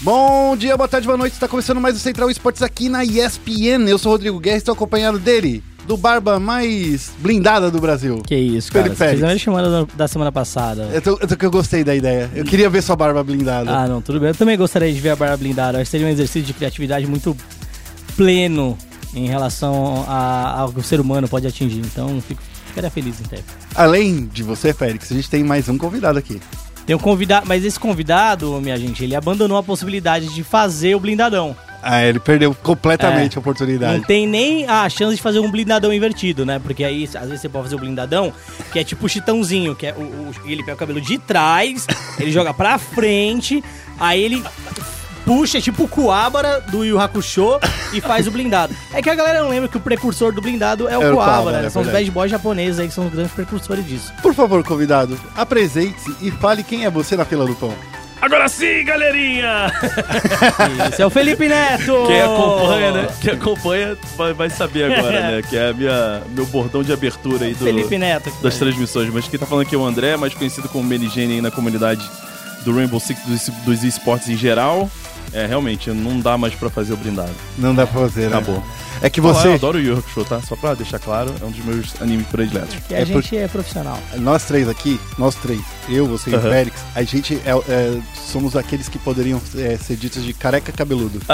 Bom dia, boa tarde, boa noite. Está começando mais o Central Esportes aqui na ESPN. Eu sou o Rodrigo Guerra e estou acompanhado dele, do barba mais blindada do Brasil. Que isso, cara. Felipe Vocês Félix. fizeram chamando da semana passada. Eu, tô, eu, tô- que eu gostei da ideia. Eu queria ver sua barba blindada. Ah, não, tudo bem. Eu também gostaria de ver a barra blindada. Acho que seria um exercício de criatividade muito pleno em relação a- ao que o ser humano pode atingir. Então, fico, ficaria feliz em ter. Além de você, Félix, a gente tem mais um convidado aqui. Tem um convidado, mas esse convidado, minha gente, ele abandonou a possibilidade de fazer o blindadão. Ah, ele perdeu completamente É. a oportunidade. Não tem nem a chance de fazer um blindadão invertido, né? Porque aí, às vezes, você pode fazer o blindadão, que é tipo o chitãozinho, que é o, o- ele pega o cabelo de trás, ele joga pra frente, aí ele puxa, tipo o Kuwabara do Yu Hakusho e faz o blindado. É que a galera não lembra que o precursor do blindado é o É Kuwabara, né? é São os verdade. bad boys japoneses aí que são os grandes precursores disso. Por favor, convidado, apresente-se e fale quem é você na fila do pão. Agora sim, galerinha! Esse é o Felipe Neto! Quem acompanha, né? Quem acompanha vai, vai saber agora, né? Que é a minha, meu bordão de abertura aí do, Felipe Neto. das transmissões. Mas quem tá falando aqui é o André, mais conhecido como Meligene aí na comunidade do Rainbow Six, dos, dos esportes em geral. É, realmente, não dá mais pra fazer o blindado. Não dá pra fazer, né? Acabou. É que Ah, você, eu adoro o Yu Hakusho, tá? Só pra deixar claro, é um dos meus animes prediletos. Que a É gente é profissional. nós três aqui, nós três, eu, você e o. Félix, a gente é, é, somos aqueles que poderiam é, ser ditos de careca cabeludo.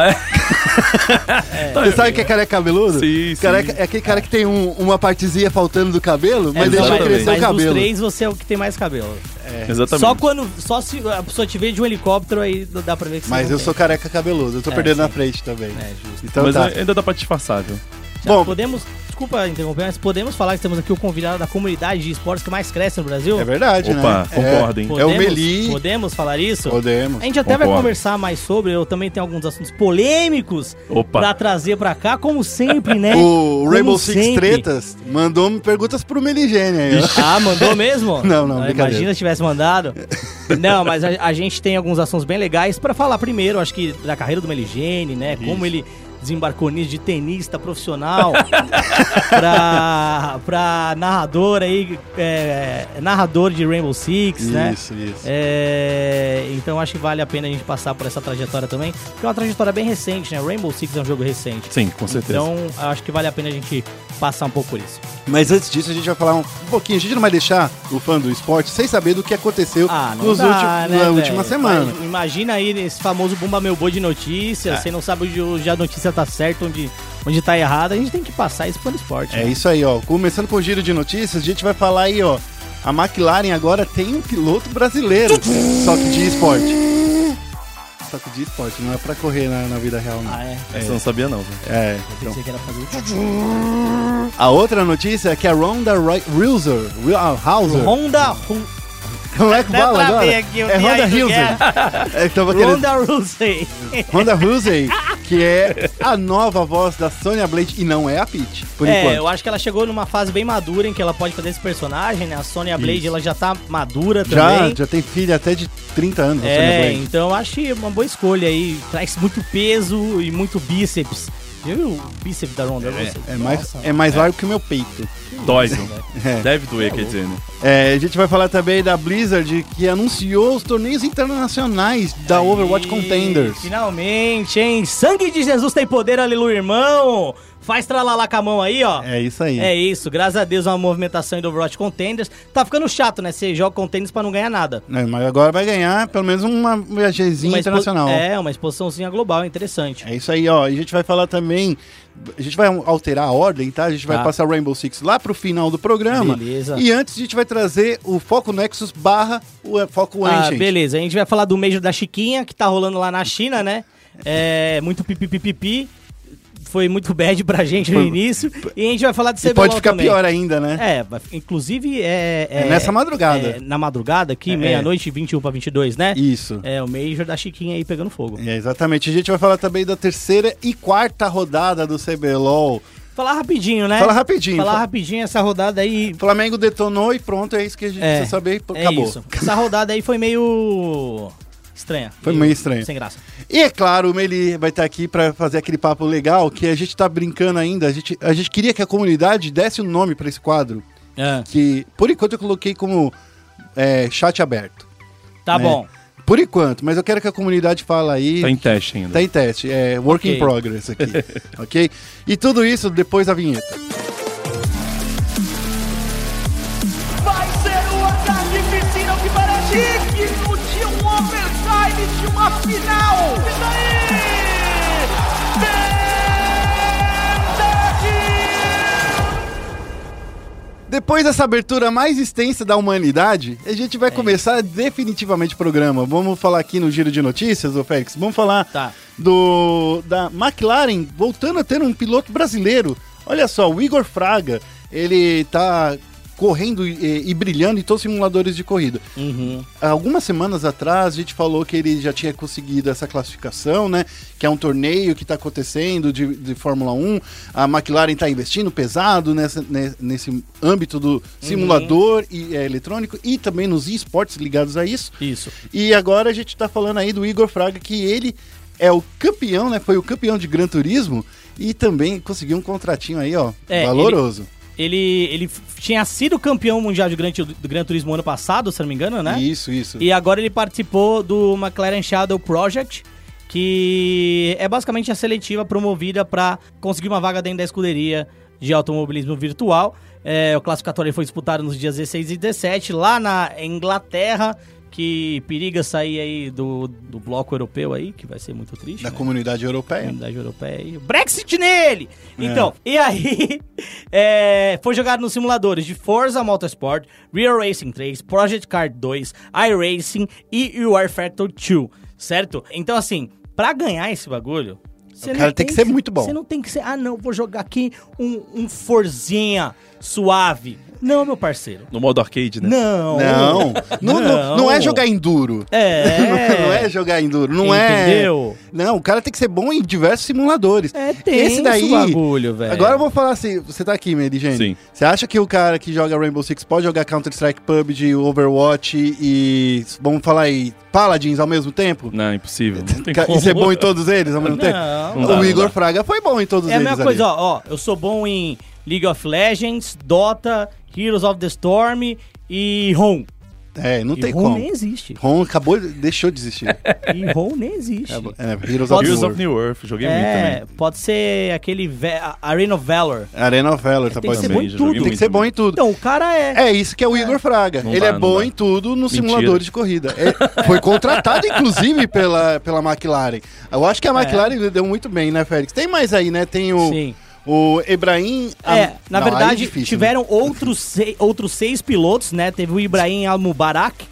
Você sabe o que é careca cabeludo? Sim, sim. Careca é aquele cara que tem um- uma partezinha faltando do cabelo, mas deixa crescer o Mas dos cabelo. três, você é o que tem mais cabelo. Exatamente. Só quando. Só se a pessoa te vê de um helicóptero, aí dá pra ver que você Mas não eu tem. sou careca cabeludo, eu tô É, perdendo na sim. frente também. É, justo. Então Mas tá. ainda dá pra disfarçar, Já Bom, podemos. Desculpa interromper, mas podemos falar que temos aqui o convidado da comunidade de esportes que mais cresce no Brasil? é verdade, Opa, né? concordem. É, Podemos, é o Meli. Podemos falar isso? Podemos. A gente até vai Concordo. conversar mais sobre, eu também tenho alguns assuntos polêmicos Opa. pra trazer pra cá, como sempre, né? O Como Rainbow Six sempre. Tretas mandou perguntas pro Meligene aí. ó. Ah, mandou mesmo? Não, não, Ah. Imagina se tivesse mandado. Não, mas a, a gente tem alguns assuntos bem legais pra falar primeiro, acho que da carreira do Meligene, né? Como ele desembarcou nisso de tenista profissional pra, pra narrador aí, é, narrador de Rainbow Six, né? Isso, isso. É, então acho que vale a pena a gente passar por essa trajetória também, porque é uma trajetória bem recente, né? Rainbow Six é um jogo recente. Sim, com certeza. Então acho que vale a pena a gente passar um pouco por isso. Mas antes disso, a gente vai falar um, pouquinho. A gente não vai deixar o fã do esporte sem saber do que aconteceu Ah, nos dá, últimos- né, na última semana. Mas Imagina aí esse famoso Bumba Meu Boi de notícias, você não sabe onde, a notícia tá certa, onde, onde tá errada, a gente tem que passar isso pro esporte. É né? isso aí, ó. Começando com o giro de notícias, a gente vai falar aí, ó. A McLaren agora tem um piloto brasileiro, só que de esporte. Só que de esporte, não é pra correr na, na vida real, não. Ah, é. Essa eu não sabia, não. É. Eu então. pensei que era fazer A outra notícia é que a Ronda Rouser, Hauser, Honda, Ru- como é que fala agora? aqui, é do Rouser. É, tava querendo- Ronda Rousey. Que é a nova voz da Sonya Blade e não é a Peach, por é, enquanto. eu acho que ela chegou numa fase bem madura em que ela pode fazer esse personagem, né? A Sonya Blade, Isso. ela já tá madura Já, também. já tem filha até de 30 anos, a Sonya É, Blade. então eu acho é uma boa escolha aí. Traz muito peso e muito bíceps. Já viu o bíceps da Ronda Rousey? É mais, Nossa, é mais largo que o meu peito. Dói? É. Deve doer, quer dizer, né? É, a gente vai falar também da Blizzard, que anunciou os torneios internacionais da Aí, Overwatch Contenders. Finalmente, hein? Sangue de Jesus tem poder, aleluia, irmão! Faz tralalá com a mão aí, ó. É isso aí. É isso, graças a Deus, uma movimentação aí do Overwatch Contenders. Tá ficando chato, né? Você joga Contenders pra não ganhar nada. É, mas agora vai ganhar pelo menos uma viagemzinha Uma internacional. É. É, uma exposiçãozinha global, interessante. isso aí, ó. E a gente vai falar também. A gente vai alterar a ordem, tá? A gente vai Tá. passar Rainbow Six lá pro final do programa. Beleza. E antes a gente vai trazer o Foco Nexus barra o eh, Foco Ah, Ancient. beleza. A gente vai falar do Major da Chiquinha, que tá rolando lá na China, né? É muito pipipipipi. Foi muito bad pra gente no início. E a gente vai falar de CBLOL pode ficar também. pior ainda, né? É, inclusive é... É nessa madrugada. é, na madrugada aqui, É. meia-noite, 21 pra 22, né? Isso. É, o Major da Chiquinha aí pegando fogo. É, exatamente. A gente vai falar também da terceira e quarta rodada do CBLOL. Falar rapidinho, né? Fala rapidinho. Falar Fa- rapidinho essa rodada aí. Flamengo detonou e pronto, é isso que a gente É, precisa saber. e É Acabou. isso. Essa rodada aí foi meio estranha. Foi meio estranho. Sem graça. E é claro, o Meli vai estar aqui para fazer aquele papo legal que a gente tá brincando ainda. A gente, a gente queria que a comunidade desse um nome para esse quadro, É. que por enquanto eu coloquei como é, chat aberto. Tá né? bom. Por enquanto, mas eu quero que a comunidade fale aí. Tá em teste ainda. Tá em teste, é work in Ok. progress aqui, ok? E tudo isso depois da vinheta. De uma final. E daí? Depois dessa abertura mais extensa da humanidade, a gente É vai começar definitivamente o programa. Vamos falar aqui no giro de notícias, ô Félix. Vamos falar Tá. do da McLaren voltando a ter um piloto brasileiro. Olha só, o Igor Fraga, ele tá correndo e, e brilhando em todos os simuladores de corrida. Uhum. Algumas semanas atrás a gente falou que ele já tinha conseguido essa classificação, né? Que é um torneio que está acontecendo de, de Fórmula 1. A McLaren está investindo pesado nessa, ne- nesse âmbito do simulador e, é, eletrônico e também nos esportes ligados a isso. Isso. E agora a gente está falando aí do Igor Fraga, que ele é o campeão, né? Foi o campeão de Gran Turismo e também conseguiu um contratinho aí, ó, É, valoroso. Ele, ele f- tinha sido campeão mundial de Gran, do Gran Turismo ano passado, se não me engano, né? Isso, isso. E agora ele participou do McLaren Shadow Project, que é basicamente a seletiva promovida para conseguir uma vaga dentro da escuderia de automobilismo virtual. É, o classificatório foi disputado nos dias 16 e 17, lá na Inglaterra, que periga sair aí do, do bloco europeu aí, que vai ser muito triste. Da né? comunidade europeia. Comunidade Europeia aí. Brexit nele! Então, e aí, é, foi jogado nos simuladores de Forza Motorsport, Real Racing 3, Project Card 2, iRacing e War Factor 2, certo? Então, assim, pra ganhar esse bagulho... você cara não tem que ser muito bom. Você não tem que ser, ah não, vou jogar aqui um, um Forzinha suave. Não, meu parceiro. No modo arcade, né? Não. Não, não, não, não é jogar enduro. É. não é jogar enduro, não é. Entendeu? Não, o cara tem que ser bom em diversos simuladores. É tenso o bagulho, velho. Agora eu vou falar assim, você tá aqui, Jane. Sim. Você acha que o cara que joga Rainbow Six pode jogar Counter-Strike, PUBG, Overwatch e vamos falar aí, Paladins ao mesmo tempo? Não, impossível. Não tem. E ser bom em todos eles ao mesmo tempo? Não, Não dá, o Igor. Fraga foi bom em todos É a eles mesma ali. coisa, ó, ó, eu sou bom em League of Legends, Dota, Heroes of the Storm e ROM. É, não e tem ROM como. nem existe. Ron acabou, de- deixou de existir. E ROM nem existe. É, Heroes Pode- of Heroes of New Earth, joguei muito É, também. pode ser aquele Arena of Valor. Arena of Valor, tá Tem que bom ser também. bom em tudo. Tem que ser bom em tudo. Então, o cara é. É isso que é o Igor Fraga. Não Ele dá, é bom dá. em tudo nos Mentira. simuladores de corrida. É, foi contratado, inclusive, pela, pela McLaren. Eu acho que a McLaren deu muito bem, né, Félix? Tem mais aí, né? Tem o, Sim. O Ebrahim... É, na Não, é verdade, difícil, né? tiveram outros, sei- outros seis pilotos, né? Teve o Ibrahim Al-Mubarak,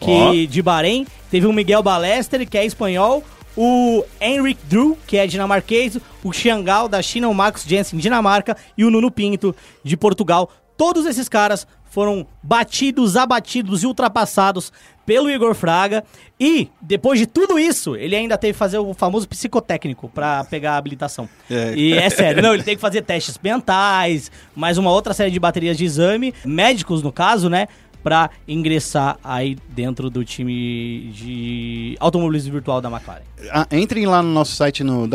que Ó. de Bahrein. Teve o Miguel Balester, que é espanhol. O Henrik Drew, que é dinamarquês. O Xiangal, da China. O Max Jensen, Dinamarca. E o Nuno Pinto, de Portugal. Todos esses caras foram batidos, abatidos e ultrapassados pelo Igor Fraga. E, depois de tudo isso, ele ainda teve que fazer o famoso psicotécnico pra pegar a habilitação. É. E é sério, não, ele tem que fazer testes mentais, mais uma outra série de baterias de exame, médicos no caso, né? Pra ingressar aí dentro do time de automobilismo virtual da McLaren. Ah, entrem lá no nosso site no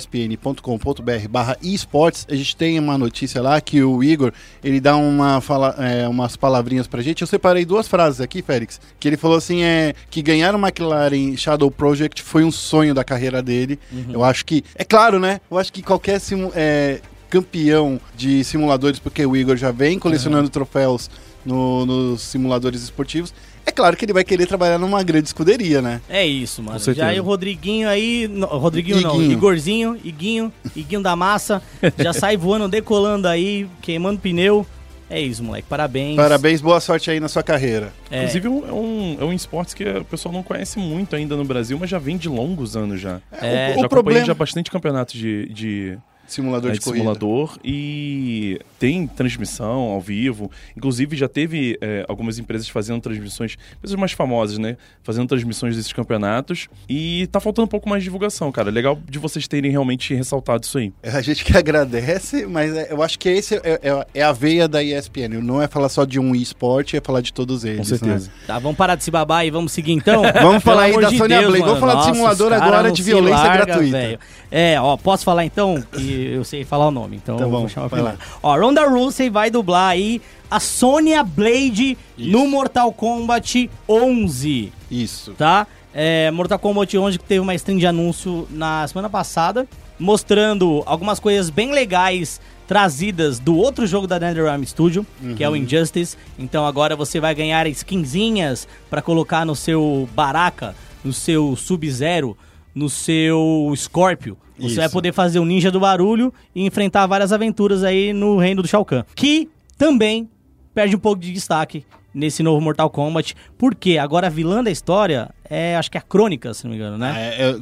www.espn.com.br barra esportes. A gente tem uma notícia lá que o Igor, ele dá uma fala, é, umas palavrinhas pra gente. Eu separei duas frases aqui, Félix, que ele falou assim, é que ganhar o McLaren Shadow Project foi um sonho da carreira dele. Eu acho que, é claro, né? Eu acho que qualquer simu- é, campeão de simuladores, porque o Igor já vem colecionando troféus no- nos simuladores esportivos, é claro que ele vai querer trabalhar numa grande escuderia, né? É isso, mano. Já aí o Rodriguinho aí. no- Rodriguinho não, Iguinho. Igorzinho, Iguinho, Iguinho da massa. já sai voando, decolando aí, queimando pneu. É isso, moleque. Parabéns. Parabéns, boa sorte aí na sua carreira. É, Inclusive, é um, é um esporte que o pessoal não conhece muito ainda no Brasil, mas já vem de longos anos já. É. o, já o problema já bastante campeonatos de, de, simulador é, de, de corrida. simulador e tem transmissão ao vivo. Inclusive, já teve é, algumas empresas fazendo transmissões, empresas mais famosas, né? Fazendo transmissões desses campeonatos. E tá faltando um pouco mais de divulgação, cara. Legal de vocês terem realmente ressaltado isso aí. A gente que agradece, mas é- eu acho que esse é, é- é a veia da ESPN. Não é falar só de um esporte, é falar de todos eles. Com certeza. né? Tá, vamos parar de se babar e vamos seguir então? Vamos falar aí da de Sônia Blake. Vamos falar de Nossa, simulador os cara agora de violência larga, gratuita. velho. É, ó, posso falar então? Que eu sei falar o nome, então Tá bom, vou chamar vai primeiro. Ó, Ronda Rousey vai dublar aí a Sonya Blade no Mortal Kombat 11. Isso. tá? É, Mortal Kombat 11 que teve uma stream de anúncio na semana passada, mostrando algumas coisas bem legais trazidas do outro jogo da NetherRealm Studio, que é Uhum. o Injustice. Então agora você vai ganhar skinzinhas pra colocar no seu Baraka, no seu Sub-Zero, no seu Scorpio. Você Isso. vai poder fazer o Ninja do Barulho e enfrentar várias aventuras aí no reino do Shao Kahn. Que também perde um pouco de destaque nesse novo Mortal Kombat, porque agora a vilã da história é, acho que é a Crônica, se não me engano, né? É, eu,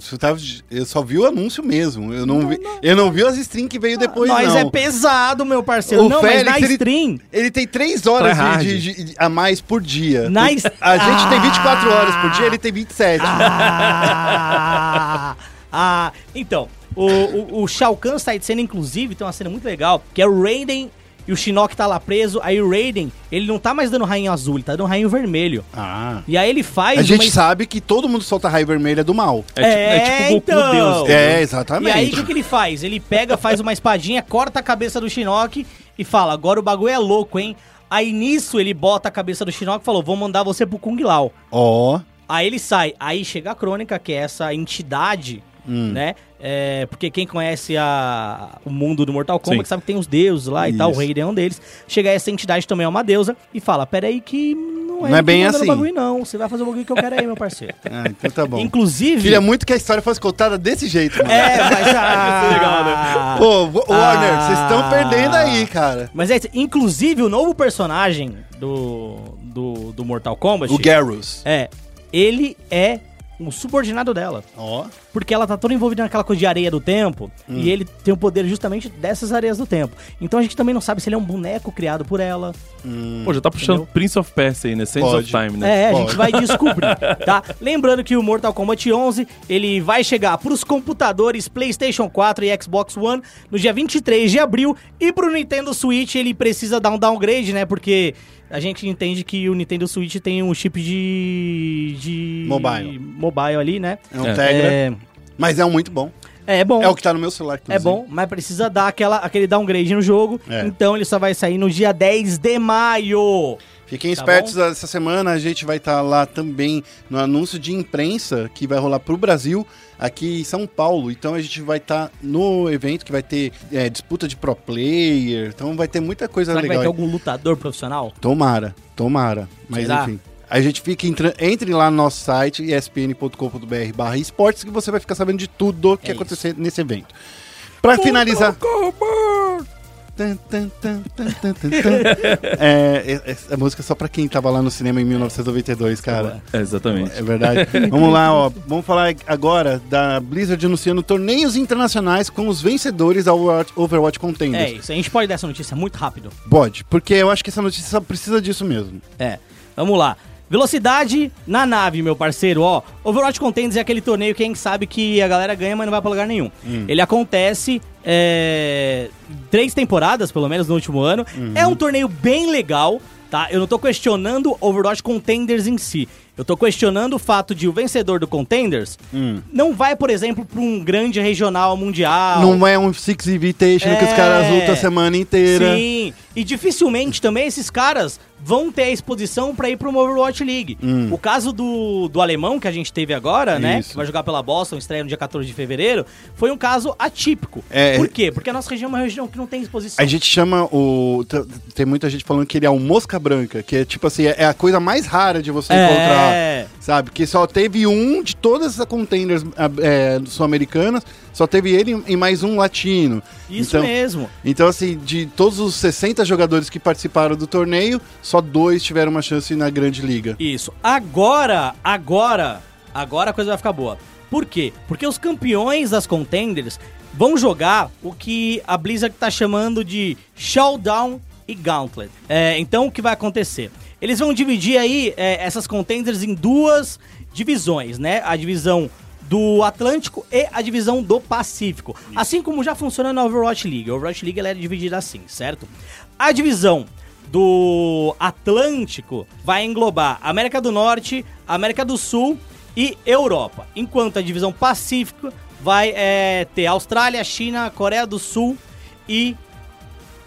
eu só vi o anúncio mesmo. Eu não, vi, eu não vi as streams que veio depois, Mas não. é pesado, meu parceiro. O não, Félix, mas na ele- stream... Ele tem 3 horas Tryhard. de, de- de- a mais por dia. Na es- A gente tem 24 Ah! horas por dia, ele tem 27. Ah, ah, então, o, o, o Shao Kahn sai de cena, inclusive, tem uma cena muito legal, que é o Raiden e o Shinnok tá lá preso, aí o Raiden, ele não tá mais dando rainho azul, ele tá dando rainho vermelho. Ah. E aí ele faz A gente uma... sabe que todo mundo solta raio vermelha do mal. É, tipo- é tipo o Goku então. Deus. entendeu? É, E exatamente. aí o que, que ele faz? Ele pega, faz uma espadinha, corta a cabeça do Shinnok e fala, agora o bagulho é louco, hein? Aí nisso ele bota a cabeça do Shinnok e falou, vou mandar você pro Kung Lao. Ó. Aí ele sai, aí chega a Crônica, que é essa entidade, Hum. né? É, porque quem conhece a, o mundo do Mortal Kombat Sim. sabe que tem os deuses lá e tal, o Isso. Raiden é um deles. Chega essa entidade também é uma deusa e fala: Peraí, que não é, Não é bem assim." bagulho, não. Você vai fazer o bagulho que eu quero aí, meu parceiro. Ah, então tá bom. Inclusive. Queria muito que a história fosse contada desse jeito, mano. É, mas. Ah, legal, né? Pô, Wa- Warner, Ah. vocês estão perdendo aí, cara. Mas é isso. Inclusive, o novo personagem do, do, do Mortal Kombat. O Garrus. É. Ele é um subordinado dela. Ó. Porque ela tá toda envolvida naquela coisa de areia do tempo. Hum. E ele tem o poder justamente dessas areias do tempo. Então a gente também não sabe se ele é um boneco criado por ela. Pô, já tá puxando Entendeu? Prince of Persia aí, né? Sands Pode. of Time, né? É, a Pode. gente vai descobrir, tá? Lembrando que o Mortal Kombat 11, ele vai chegar pros computadores PlayStation 4 e Xbox One no dia 23 de abril. E pro Nintendo Switch ele precisa dar um downgrade, né? Porque a gente entende que o Nintendo Switch tem um chip de... de Mobile. Mobile ali, né? É um É. Tegra. É, Mas é um muito bom. é bom. É o que tá no meu celular, É inclusive. bom, mas precisa dar aquela, aquele downgrade no jogo. É. Então ele só vai sair no dia 10 de maio. Fiquem Tá espertos essa semana, a gente vai estar lá também no anúncio de imprensa que vai rolar pro Brasil, aqui em São Paulo. Então a gente vai estar no evento que vai ter é, disputa de pro player, então vai ter muita coisa Será que vai legal. ter algum lutador profissional? Tomara, tomara. Mas Será? enfim. A gente fica entra- entre lá no nosso site, espn.com.br barra esportes, que você vai ficar sabendo de tudo que É acontecer nesse evento. Pra finalizar. É, essa música é só pra quem tava lá no cinema em 1992, cara. É, exatamente. É verdade. Vamos lá, ó. Vamos falar agora da Blizzard anunciando torneios internacionais com os vencedores da Overwatch, Contenders. É isso, a gente pode dar essa notícia muito rápido. Pode, porque eu acho que essa notícia precisa disso mesmo. É, vamos lá. Velocidade na nave, meu parceiro, ó. Overwatch Contenders é aquele torneio que a gente sabe que a galera ganha, mas não vai pra lugar nenhum. Ele acontece é, três temporadas, pelo menos, no último ano. É um torneio bem legal, tá? Eu não tô questionando Overwatch Contenders em si. Eu tô questionando o fato de o vencedor do Contenders não vai, por exemplo, pra um grande regional mundial. Não é um Six Invitation que os É. caras lutam a semana inteira. Sim, e dificilmente também esses caras vão ter a exposição pra ir pro Overwatch League. O caso do, do alemão que a gente teve agora, né? Isso. Que vai jogar pela Boston, estreia no dia 14 de fevereiro, foi um caso atípico. É. Por quê? Porque a nossa região é uma região que não tem exposição. A gente chama o. Tem muita gente falando que ele é um mosca branca, que é tipo assim, é a coisa mais rara de você É. encontrar. Sabe? Que só teve um de todas as contenders ah, é, sul-americanas, só teve ele e mais um latino. Isso então, mesmo. Então, assim, de todos os 60 jogadores que participaram do torneio, só dois tiveram uma chance na grande liga. Isso. Agora, agora, agora a coisa vai ficar boa. Por quê? Porque os campeões das contenders vão jogar o que a Blizzard tá chamando de Showdown e Gauntlet. É, então, o que vai acontecer? Eles vão dividir aí é, essas contenders em duas divisões, né? A divisão do Atlântico e a divisão do Pacífico. Assim como já funciona na Overwatch League. A Overwatch League ela é dividida assim, certo? A divisão do Atlântico vai englobar América do Norte, América do Sul e Europa. Enquanto a divisão Pacífico vai é, ter Austrália, China, Coreia do Sul e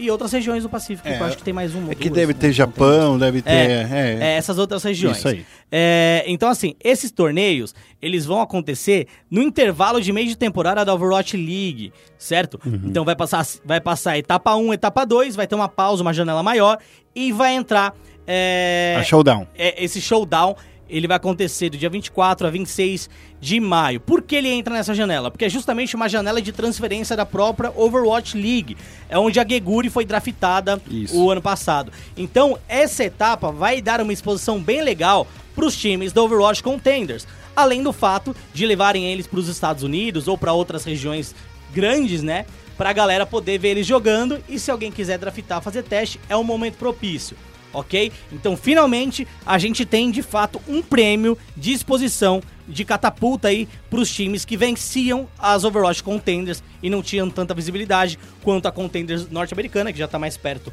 e outras regiões do Pacífico. É, que eu acho que tem mais uma. É que duas, deve né, ter Japão, deve ter. É, É, é, essas outras regiões. Isso aí. É, então, assim, esses torneios, eles vão acontecer no intervalo de meio de temporada da Overwatch League, certo? Uhum. Então vai passar, vai passar etapa 1, etapa 2, vai ter uma pausa, uma janela maior, e vai entrar é, A showdown. é, esse showdown. Ele vai acontecer do dia 24 a 26 de maio. Por que ele entra nessa janela? Porque é justamente uma janela de transferência da própria Overwatch League. É onde a Geguri foi draftada Isso. o ano passado. Então, essa etapa vai dar uma exposição bem legal para os times da Overwatch Contenders. Além do fato de levarem eles para os Estados Unidos ou para outras regiões grandes, né? Pra galera poder ver eles jogando e se alguém quiser draftar, fazer teste, é um momento propício. Ok? Então, finalmente, a gente tem de fato um prêmio de exposição de catapulta aí pros times que venciam as Overwatch Contenders e não tinham tanta visibilidade quanto a Contenders norte-americana, que já tá mais perto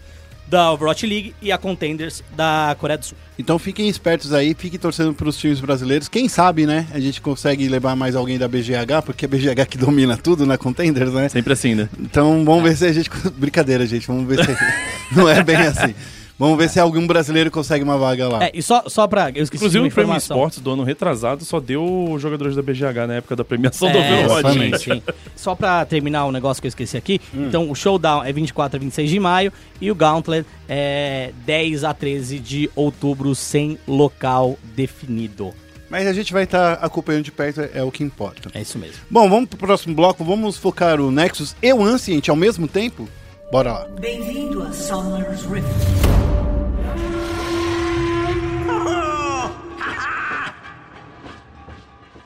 da Overwatch League, e a Contenders da Coreia do Sul. Então fiquem espertos aí, fiquem torcendo pros times brasileiros. Quem sabe, né? A gente consegue levar mais alguém da BGH, porque é a BGH que domina tudo na Contenders, né? Sempre assim, né? Então vamos ver se a gente. Brincadeira, gente. Vamos ver se. Não é bem assim. Vamos ver se algum brasileiro consegue uma vaga lá. É, e só, só pra. Eu esqueci Inclusive, o Prêmio informação. Esportes do ano retrasado só deu jogadores da BGH na época da premiação do É, Overwatch. sim, sim. Só pra terminar o negócio que eu esqueci aqui, então o Showdown é 24 a 26 de maio e o Gauntlet é 10 a 13 de outubro sem local definido. Mas a gente vai estar acompanhando de perto, é o que importa. É isso mesmo. Bom, vamos pro próximo bloco. Vamos focar o Nexus e o Ancient ao mesmo tempo? Bora lá. Bem-vindo a Summer's Rift.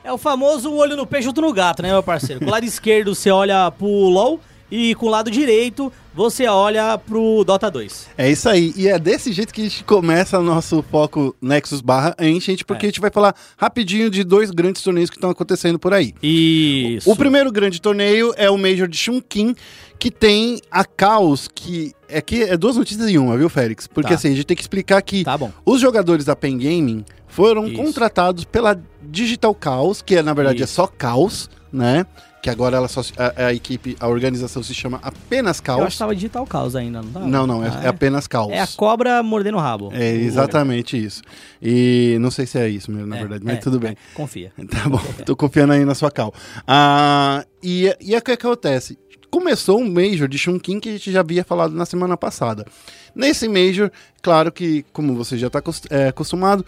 É o famoso um olho no peixe, outro no gato, né, meu parceiro? Com o lado esquerdo você olha pro LoL e com o lado direito você olha pro Dota 2. É isso aí. E é desse jeito que a gente começa o nosso foco Nexus barra Ancient, porque É. a gente vai falar rapidinho de dois grandes torneios que estão acontecendo por aí. Isso. O primeiro grande torneio é o Major de Chunkin, que tem a Caos, que é que é duas notícias em uma, viu, Félix? Porque Tá. assim, a gente tem que explicar que Tá bom. os jogadores da Pen Gaming foram Isso. contratados pela Digital Chaos, que é, na verdade é Isso. só Caos, né? Que agora ela só, a, a equipe, a organização se chama apenas Eu acho Caos. que tava digital caos ainda, não tá? Não, não, é, Ah, é apenas Caos. É a cobra mordendo o rabo. É exatamente isso. E não sei se é isso mesmo, na É, verdade, mas é, tudo bem. é, confia. Tá bom, tô confiando aí na sua cal. Ah, e, e é o que acontece? Começou um Major de Chunkin que a gente já havia falado na semana passada. Nesse Major, claro que, como você já está acostumado,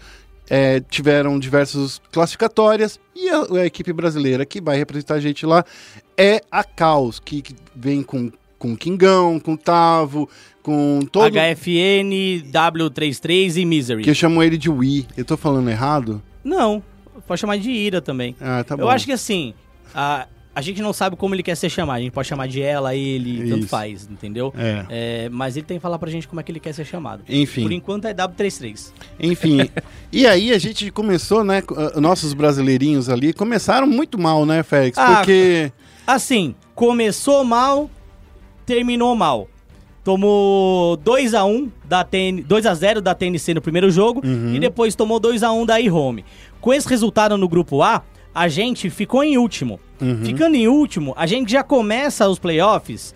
é, tiveram diversas classificatórias e a, a equipe brasileira que vai representar a gente lá é a Caos, que, que vem com, com Kingão, com Tavo, com todo... HFN, W33 e Misery. Que eu chamo ele de Wii. Eu tô falando errado? Não, pode chamar de Ira também. Ah, tá bom. Eu acho que assim, a, a gente não sabe como ele quer ser chamado. A gente pode chamar de ela, ele, tanto Isso. faz, entendeu? É. É, mas ele tem que falar pra gente como é que ele quer ser chamado. Enfim. Por enquanto é W33. Enfim, e aí a gente começou, né? uh, Nossos brasileirinhos ali começaram muito mal, né, Félix? Ah, Porque. Assim, começou mal, terminou mal. Tomou 2x1 da TN, 2x0 da TNC no primeiro jogo Uhum. e depois tomou 2x1 da iHome. Com esse resultado no grupo A, a gente ficou em último. Uhum. Ficando em último, a gente já começa os playoffs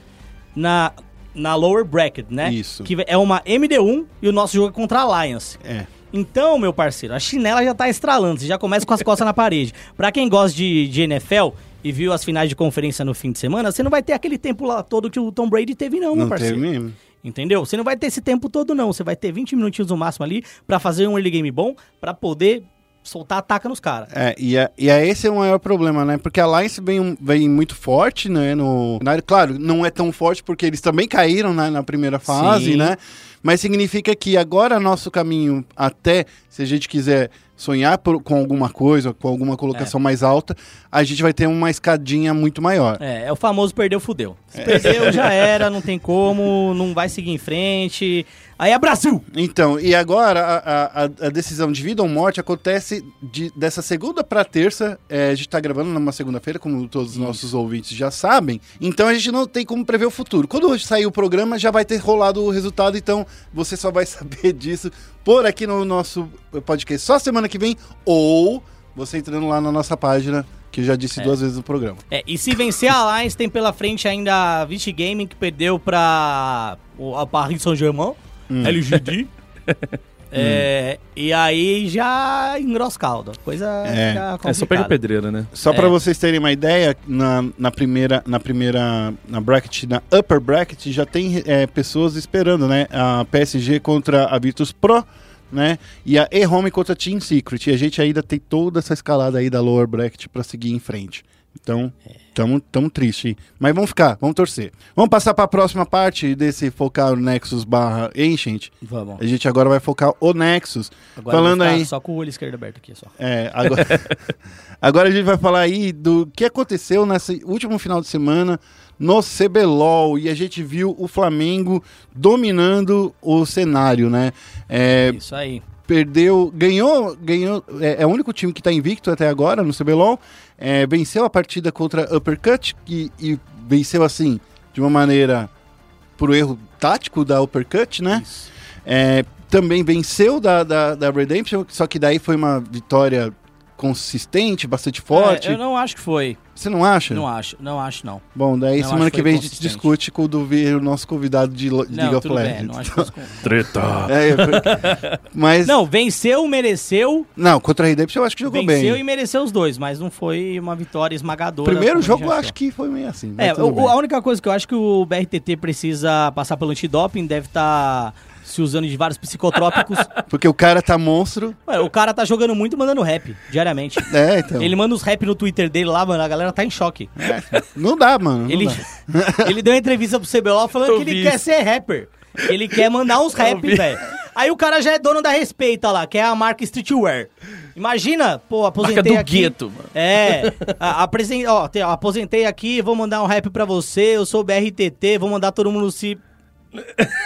na, na lower bracket, né? Isso. Que é uma MD1 e o nosso jogo é contra a Alliance. É. Então, meu parceiro, a chinela já tá estralando, você já começa com as costas na parede. Pra quem gosta de, de NFL e viu as finais de conferência no fim de semana, você não vai ter aquele tempo lá todo que o Tom Brady teve, não, meu Não parceiro. teve mesmo. Entendeu? Você não vai ter esse tempo todo, não. Você vai ter 20 minutinhos no máximo ali pra fazer um early game bom, pra poder soltar ataca nos caras. É, e, é, e é esse é o maior problema, né? Porque a Alliance vem, vem muito forte, né? No, na, claro, não é tão forte porque eles também caíram né, na primeira fase, Sim. né? Mas significa que agora nosso caminho até, se a gente quiser sonhar por- com alguma coisa, com alguma colocação mais alta, a gente vai ter uma escadinha muito maior. É, é o famoso perdeu, fudeu. Se perdeu, já era, não tem como, não vai seguir em frente. Aí é Brasil! Então, e agora a, a- a decisão de vida ou morte acontece de- dessa segunda para terça. É, a gente tá gravando numa segunda-feira, como todos os nossos ouvintes já sabem. Então a gente não tem como prever o futuro. Quando sair o programa, já vai ter rolado o resultado. Então você só vai saber disso por aqui no nosso podcast só semana que vem. Ou você entrando lá na nossa página, que eu já disse duas vezes no programa. É, e se vencer a Alliance, tem pela frente ainda a Vichy Gaming, que perdeu pra o Paris Saint-Germain, Hum. LGD. É, E aí já engrossa o caldo. A Coisa É. É só pegar pedreira, né? Só pra vocês terem uma ideia, na, na primeira, na primeira, na bracket, na upper bracket, já tem é, pessoas esperando, né? A PSG contra a Virtus Pro, né? E a E-Home contra a Team Secret. E a gente ainda tem toda essa escalada aí da lower bracket pra seguir em frente. Então, tamo, tamo triste. Mas vamos ficar, vamos torcer. Vamos passar pra próxima parte desse focar o Nexus barra Ancient. Vamos. A gente agora vai focar o Nexus. Agora Falando aí. Só com o olho esquerdo aberto aqui, só. É, agora, agora a gente vai falar aí do que aconteceu nesse último final de semana no CBLOL e a gente viu o Flamengo dominando o cenário, né? É, Isso aí. Perdeu, ganhou, ganhou, é, é o único time que está invicto até agora no CBLOL, é, venceu a partida contra Uppercut e, e venceu assim, de uma maneira por erro tático da Uppercut, né? É, também venceu da, da, da Redemption, só que daí foi uma vitória consistente, bastante forte. É, eu não acho que foi. Você não acha? Não acho, não acho, não. Bom, daí Não, semana que vem a gente discute quando vir o nosso convidado de, Lo- Não, League of bem, Legends. não acho que fosse... Treta! É, eu- mas não. Não, venceu, mereceu, contra a Redemption eu acho que jogou venceu bem. e mereceu os dois, mas não foi uma vitória esmagadora. Primeiro jogo eu acho que foi meio assim. É, a única coisa que eu acho que o BRTT precisa passar pelo antidoping, deve estar se usando de vários psicotrópicos. Porque o cara tá monstro. Ué, o cara tá jogando muito e mandando rap, diariamente. É, então. Ele manda os rap no Twitter dele lá, mano, a galera tá em choque. Não dá, mano. não Ele, dá. ele deu uma entrevista pro CBLOL falando Eu que ele vi quer ser rapper. Ele quer mandar uns rap, velho. Aí o cara já é dono da Respeita lá, que é a marca Streetwear. Imagina, pô, aposentei Marca do aqui. gueto, mano. É, a- apresen- ó, te- ó, aposentei aqui, vou mandar um rap pra você, eu sou o BRTT, vou mandar todo mundo se...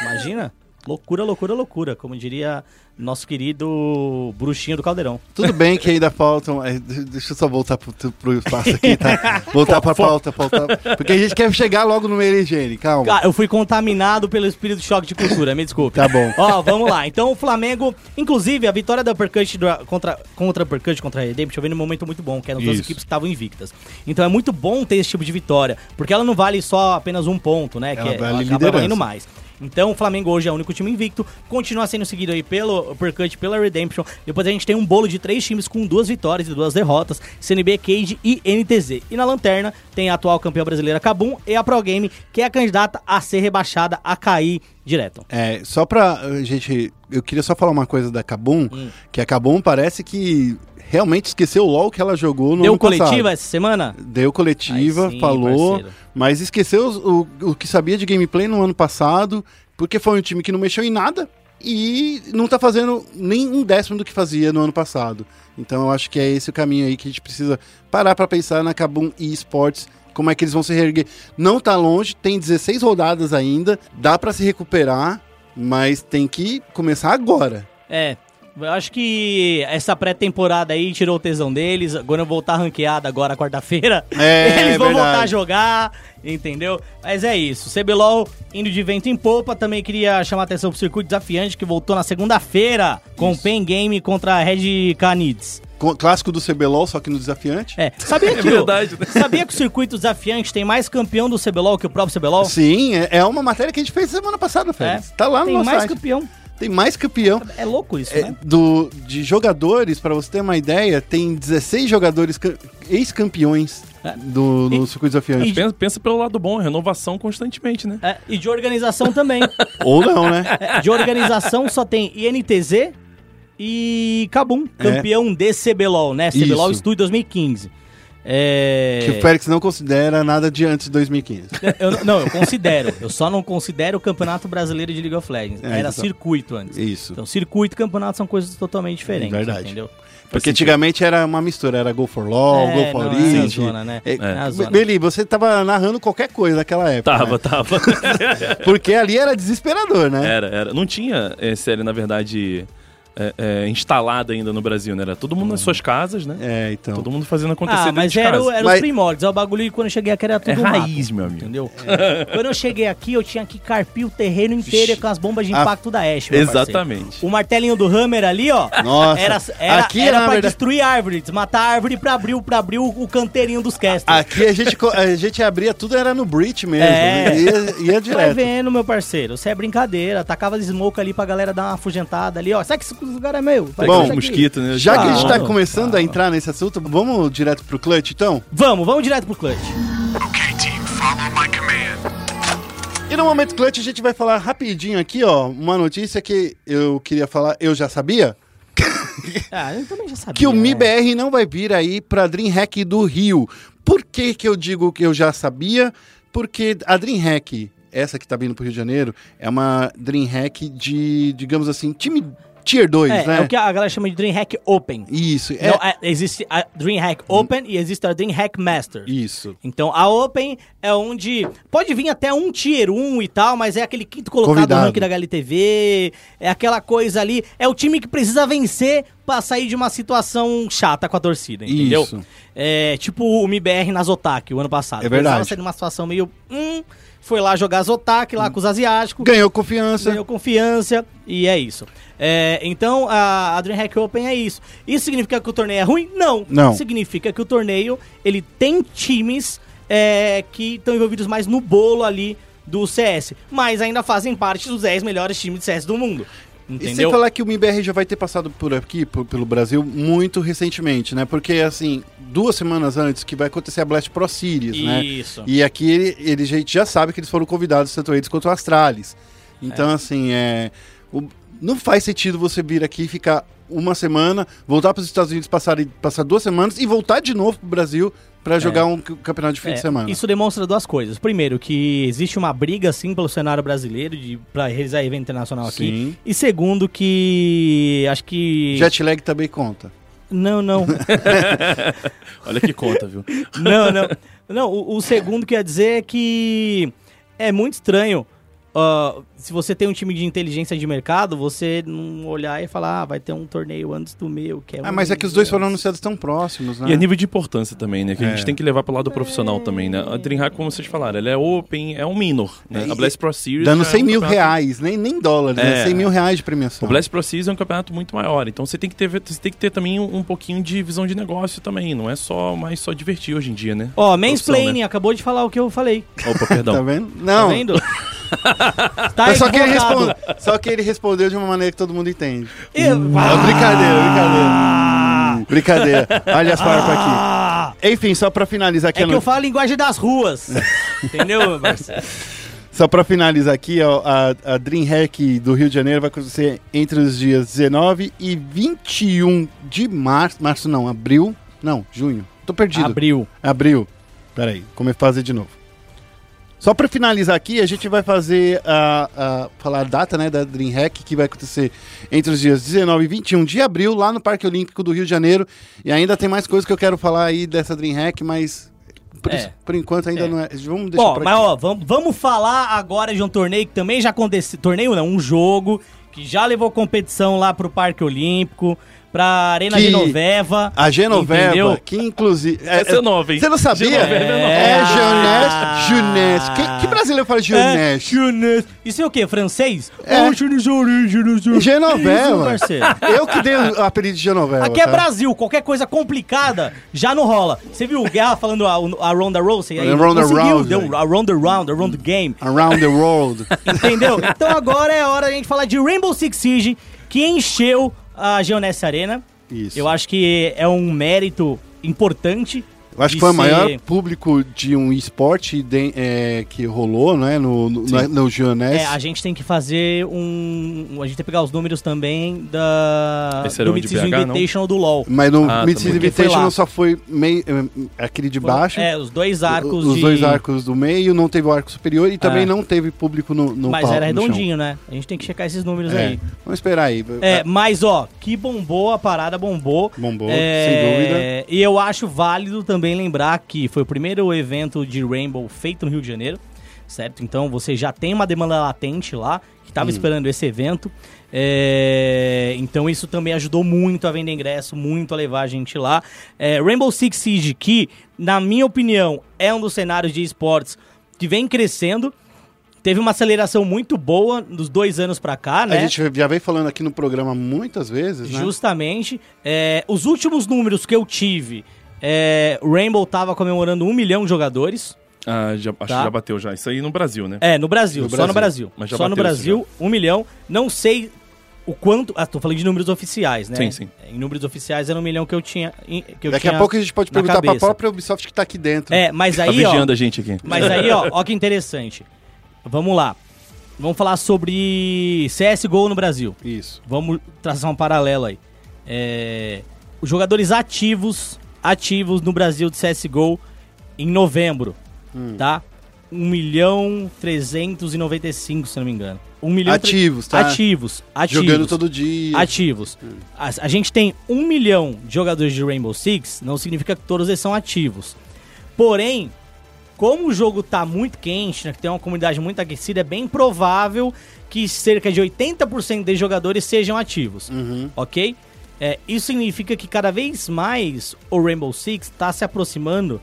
Imagina? Loucura, loucura, loucura, como diria nosso querido bruxinho do Caldeirão. Tudo bem que ainda faltam. é, de- deixa eu só voltar pro, pro espaço aqui, tá? Voltar pra pauta, pauta. Porque a gente quer chegar logo no meio higiene, calma. Cara, eu fui contaminado pelo espírito de choque de cultura, me desculpe. Tá bom. Ó, vamos lá. Então o Flamengo, inclusive a vitória da Uppercut contra, contra a Uppercut, contra a Redemption, vem num momento muito bom, que eram duas equipes que estavam invictas. Então é muito bom ter esse tipo de vitória, porque ela não vale só apenas um ponto, né? Ela que vale ela acaba valendo mais. Então o Flamengo hoje é o único time invicto, continua sendo seguido aí pelo Uppercut, pela Redemption. Depois a gente tem um bolo de três times com duas vitórias e duas derrotas, CNB, Cage e NTZ. E na lanterna tem a atual campeã brasileira Kabum e a Pro Game, que é a candidata a ser rebaixada, a cair direto. É, só pra uh, gente. Eu queria só falar uma coisa da Kabum, Hum. que a Kabum parece que realmente esqueceu o LOL que ela jogou no Deu ano coletiva passado. essa semana? Deu coletiva, sim, falou, parceiro. mas esqueceu o, o que sabia de gameplay no ano passado, porque foi um time que não mexeu em nada e não tá fazendo nem um décimo do que fazia no ano passado. Então eu acho que é esse o caminho aí que a gente precisa parar pra pensar na Kabum eSports, como é que eles vão se reerguer. Não tá longe, tem 16 rodadas ainda, dá pra se recuperar, mas tem que começar agora. É. Eu acho que essa pré-temporada aí tirou o tesão deles. Agora eu voltar ranqueada agora quarta-feira. É, Eles vão verdade. voltar a jogar, entendeu? Mas é isso. CBLOL indo de vento em popa. Também queria chamar a atenção pro circuito desafiante que voltou na segunda-feira com o Pen Game contra a Red Canids. Co- Clássico do CBLOL, só que no desafiante. É, sabia que, o- verdade, né? sabia que o circuito desafiante tem mais campeão do CBLOL que o próprio CBLOL? Sim, é, é uma matéria que a gente fez semana passada, Félix. Tá lá no tem nosso mais site. campeão. Tem mais campeão. É louco isso, É, né? do, de jogadores, pra você ter uma ideia, tem 16 jogadores ca- ex-campeões É. do, no E- circuito desafiante. Pensa, pensa pelo lado bom, renovação constantemente, né? É, e de organização também. Ou não, né? É, de organização só tem INTZ e Kabum, É. campeão de CBLOL, né? CBLOL Isso. Studio 2015. É... Que o Félix não considera nada de antes de 2015. eu, não- não, eu considero. Eu só não considero o Campeonato Brasileiro de League of Legends. É, Era então. circuito antes. Isso. Então, circuito e campeonato são coisas totalmente diferentes. Verdade. Entendeu? Porque antigamente era uma mistura, era Go for LOL, É, Go for não, é a zona, né? É, É. Beli, você tava narrando qualquer coisa naquela época. Tava, né? tava. Porque ali era desesperador, né? Era, era. Não tinha é, série, na verdade, é, é, instalada ainda no Brasil, né? Era todo mundo nas suas casas, né? É, então. Todo mundo fazendo acontecer Ah, dentro mas de era, o- era Mas- os primórdios. É o bagulho que quando eu cheguei aqui era tudo É mato, raiz, meu amigo. Entendeu? Quando eu cheguei aqui, eu tinha que carpir o terreno inteiro com as bombas de Ah, impacto da Ash. meu parceiro. Exatamente. O martelinho do Hammer ali, ó. Nossa. Era, era, Aqui, era pra verdade- destruir árvores, matar a árvore pra abrir, o- pra abrir o, o canteirinho dos casters. Aqui a gente, a gente abria tudo, era no Breach mesmo. É. Ia, ia Vai direto. vendo, meu parceiro. Isso é brincadeira. Tacava smoke ali pra galera dar uma afugentada ali, ó. Sabe que esse lugar é meu? Vai Bom, mosquito, né? Já que a gente tá Claro, começando a claro. entrar nesse assunto, vamos direto pro clutch, então? Vamos, vamos direto pro clutch. Okay, team, follow my command. E no momento clutch a gente vai falar rapidinho aqui, ó, uma notícia que eu queria falar, eu já sabia, Ah, eu também já sabia. que o né? MIBR não vai vir aí pra DreamHack do Rio. Por que que eu digo que eu já sabia? Porque a DreamHack, essa que tá vindo pro Rio de Janeiro, é uma DreamHack de, digamos assim, time Tier 2, É, né? é o que a galera chama de DreamHack Open. Isso, é... Não, é, existe a DreamHack Open e existe a DreamHack Master. Isso. Então, a Open é onde pode vir até um Tier 1 e tal, mas é aquele quinto colocado Convidado. no ranking da HLTV, é aquela coisa ali, é o time que precisa vencer pra sair de uma situação chata com a torcida, entendeu? Isso. É tipo o MIBR na Zotac o ano passado. É verdade. Precisava sair de uma situação meio... Hum, foi lá jogar Zotac lá com os asiáticos, Ganhou confiança. ganhou confiança e é isso. É, então a, a DreamHack Open é isso. Isso significa que o torneio é ruim? Não. Não. Significa que o torneio ele tem times é, que estão envolvidos mais no bolo ali do CS, mas ainda fazem parte dos 10 melhores times de CS do mundo. E sem Entendeu? falar que o MIBR já vai ter passado por aqui, por- pelo Brasil, muito recentemente, né? Porque, assim, duas semanas antes que vai acontecer a Blast Pro Series, né? Isso. E aqui ele, ele, a gente já sabe que eles foram convidados, tanto eles quanto o Astralis. Então, assim, é. o- não faz sentido você vir aqui e ficar uma semana, voltar para os Estados Unidos, passar, passar duas semanas e voltar de novo pro Brasil para jogar um c- campeonato de fim É, de semana. Isso demonstra duas coisas. Primeiro, que existe uma briga, sim, pelo cenário brasileiro de, pra realizar evento internacional aqui. Sim. E segundo, que acho que. Jet lag também conta. Não, não. Olha que conta, viu? Não, não. Não, o, o segundo que ia dizer é que é muito estranho. ó, se você tem um time de inteligência de mercado, você não olhar e falar, ah, vai ter um torneio antes do meu, que é Ah, um mas é que os dois antes. foram anunciados tão próximos, né? E a nível de importância também, né? Que a É. gente tem que levar pro lado profissional também, né? A DreamHack, como vocês falaram, ela é open, é um minor, né? É, a Blast Pro Series... Dando já é 100 um mil campeonato- reais, nem, nem dólares, né? É. 100 mil reais de premiação. O Blast Pro Series é um campeonato muito maior, então você tem que ter, você tem que ter também um, um pouquinho de visão de negócio também, não é só mais só divertir hoje em dia, né? Ó, Profissão, mansplaining, né? acabou de falar o que eu falei. Opa, Tá perdão. vendo? Tá Não, vendo? tá Mas só que, ele responde, só que ele respondeu de uma maneira que todo mundo entende. E- É brincadeira, brincadeira. Brincadeira. Olha as farpas aqui. Ah! Enfim, só pra finalizar aqui, É que eu falo a linguagem das ruas. Entendeu, meu parceiro? só pra finalizar aqui, ó, a, a DreamHack do Rio de Janeiro vai acontecer entre os dias 19 e 21 de março. Março não, abril. Não, junho. Tô perdido. Abril. Abril. Peraí, como é fazer de novo. Só pra finalizar aqui, a gente vai fazer a, a falar a data, né, da DreamHack que vai acontecer entre os dias 19 e 21 de abril lá no Parque Olímpico do Rio de Janeiro. E ainda tem mais coisas que eu quero falar aí dessa DreamHack, mas por, É. isso- por enquanto ainda É. não é. Vamos deixar por mas aqui. ó, vamos, vamos falar agora de um torneio que também já aconteceu. Torneio não, um jogo que já levou competição lá pro Parque Olímpico, pra Arena Que Genoveva. A Genoveva, entendeu? que inclusive. Essa é nova, hein? Você não sabia? Genoveva é. É, Ah. Jeunesse. Jeunesse. Que, que brasileiro fala É, Jeunesse? Jeunesse. Isso é o quê? Francês? É. Genoveva. Isso. Eu que dei o apelido de Genoveva. Aqui é tá? Brasil, qualquer coisa complicada já não rola. Você viu o Guerra falando a, a Ronda Rousey? Aí, Ronda Rousey. deu a Ronda Round, a Ronda Game. Around the world. Entendeu? Então agora é hora da gente falar de Rainbow Six Siege, que encheu a Geonesse Arena. Isso. Eu acho que é um mérito importante. Eu acho que foi o ser- maior público de um esporte de- é, que rolou, né? No, no, na- no Gioness. É, a gente tem que fazer um. A gente tem que pegar os números também da. Esse era do o BH, não? Invitational do LoL. Mas no Ah. Porque foi Invitational só foi meio, é, aquele de baixo. É, os dois arcos os de. dois arcos do meio, não teve o arco superior e também É. não teve público no, no Mas palco, era no redondinho, né? A gente tem que checar esses números É. aí. Vamos esperar aí. É, mas ó, que bombou a parada, bombou. Bombou, É, sem dúvida. E eu acho válido também lembrar que foi o primeiro evento de Rainbow feito no Rio de Janeiro, certo? Então você já tem uma demanda latente lá, que estava esperando esse evento. É, então isso também ajudou muito a vender ingresso, muito a levar a gente lá. É, Rainbow Six Siege, que, na minha opinião, é um dos cenários de esportes que vem crescendo. Teve uma aceleração muito boa dos dois anos pra cá, né? A gente já vem falando aqui no programa muitas vezes, né? Justamente. É, os últimos números que eu tive, é, o Rainbow tava comemorando um milhão de jogadores. Ah, já, acho Tá. que já bateu já. Isso aí no Brasil, né? É, no Brasil, No só no Brasil. Mas já só no Brasil, um milhão. Não sei o quanto. Ah, tô falando de números oficiais, né? Sim, sim. Em números oficiais era um milhão que eu tinha. Que eu Daqui tinha a pouco a gente pode perguntar pra cabeça. própria Ubisoft que tá aqui dentro. É, mas Tá aí, ó. vigiando a gente aqui. Mas aí, ó, ó que interessante. Vamos lá. Vamos falar sobre CSGO no Brasil. Isso. Vamos traçar um paralelo aí. É, os jogadores ativos, ativos no Brasil de CSGO em novembro, Hum. tá? 1 milhão 395, se não me engano. 1 milhão Ativos, tá? Ativos, ativos. Jogando todo dia. Ativos. A, a gente tem um milhão de jogadores de Rainbow Six, não significa que todos eles são ativos. Porém, como o jogo tá muito quente, né, que tem uma comunidade muito aquecida, é bem provável que cerca de 80% dos jogadores sejam ativos, Uhum. ok? É, isso significa que cada vez mais o Rainbow Six está se aproximando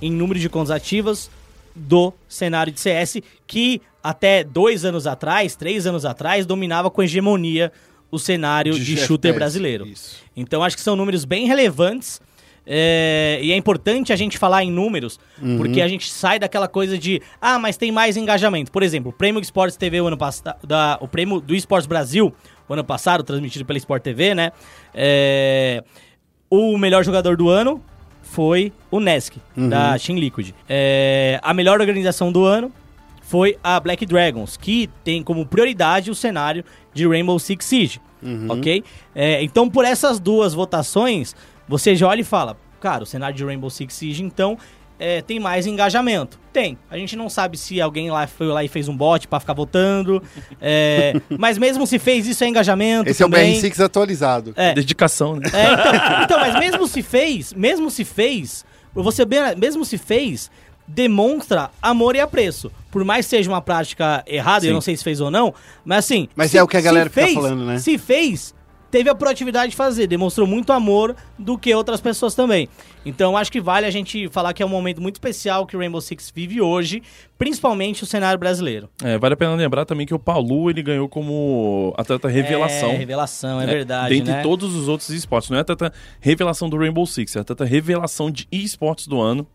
em número de contas ativas do cenário de CS que até dois anos atrás, três anos atrás, dominava com hegemonia o cenário de, shooter FPS, brasileiro. Isso. Então acho que são números bem relevantes. é, e é importante a gente falar em números, porque a gente sai daquela coisa de ah, mas tem mais engajamento. Por exemplo, o Prêmio Esportes TV o ano passado, o prêmio do Esportes Brasil, o ano passado, transmitido pela Sport TV, né? É, o melhor jogador do ano foi o Nesk, da Team Liquid. É, a melhor organização do ano foi a Black Dragons, que tem como prioridade o cenário de Rainbow Six Siege, ok? É, então, por essas duas votações, você já olha e fala, cara, o cenário de Rainbow Six Siege, então, é, tem mais engajamento. Tem. A gente não sabe se alguém lá foi lá e fez um bot pra ficar votando, é, mas mesmo se fez, isso é engajamento Esse é o também. BR6 atualizado. É. Dedicação, né? É, então, então, mas mesmo se fez, mesmo se fez, você bem, mesmo se fez, demonstra amor e apreço. Por mais que seja uma prática errada, eu Sim. não sei se fez ou não, mas assim. Mas se- é o que a galera fica fez, falando, né? Se fez, teve a proatividade de fazer, demonstrou muito amor do que outras pessoas também. Então acho que vale a gente falar que é um momento muito especial que o Rainbow Six vive hoje, principalmente o cenário brasileiro. É, vale a pena lembrar também que o Palu ele ganhou como atleta revelação. É, revelação, é, né? verdade, Dentre né? todos os outros esportes. Não é atleta revelação do Rainbow Six, é atleta revelação de esportes do ano.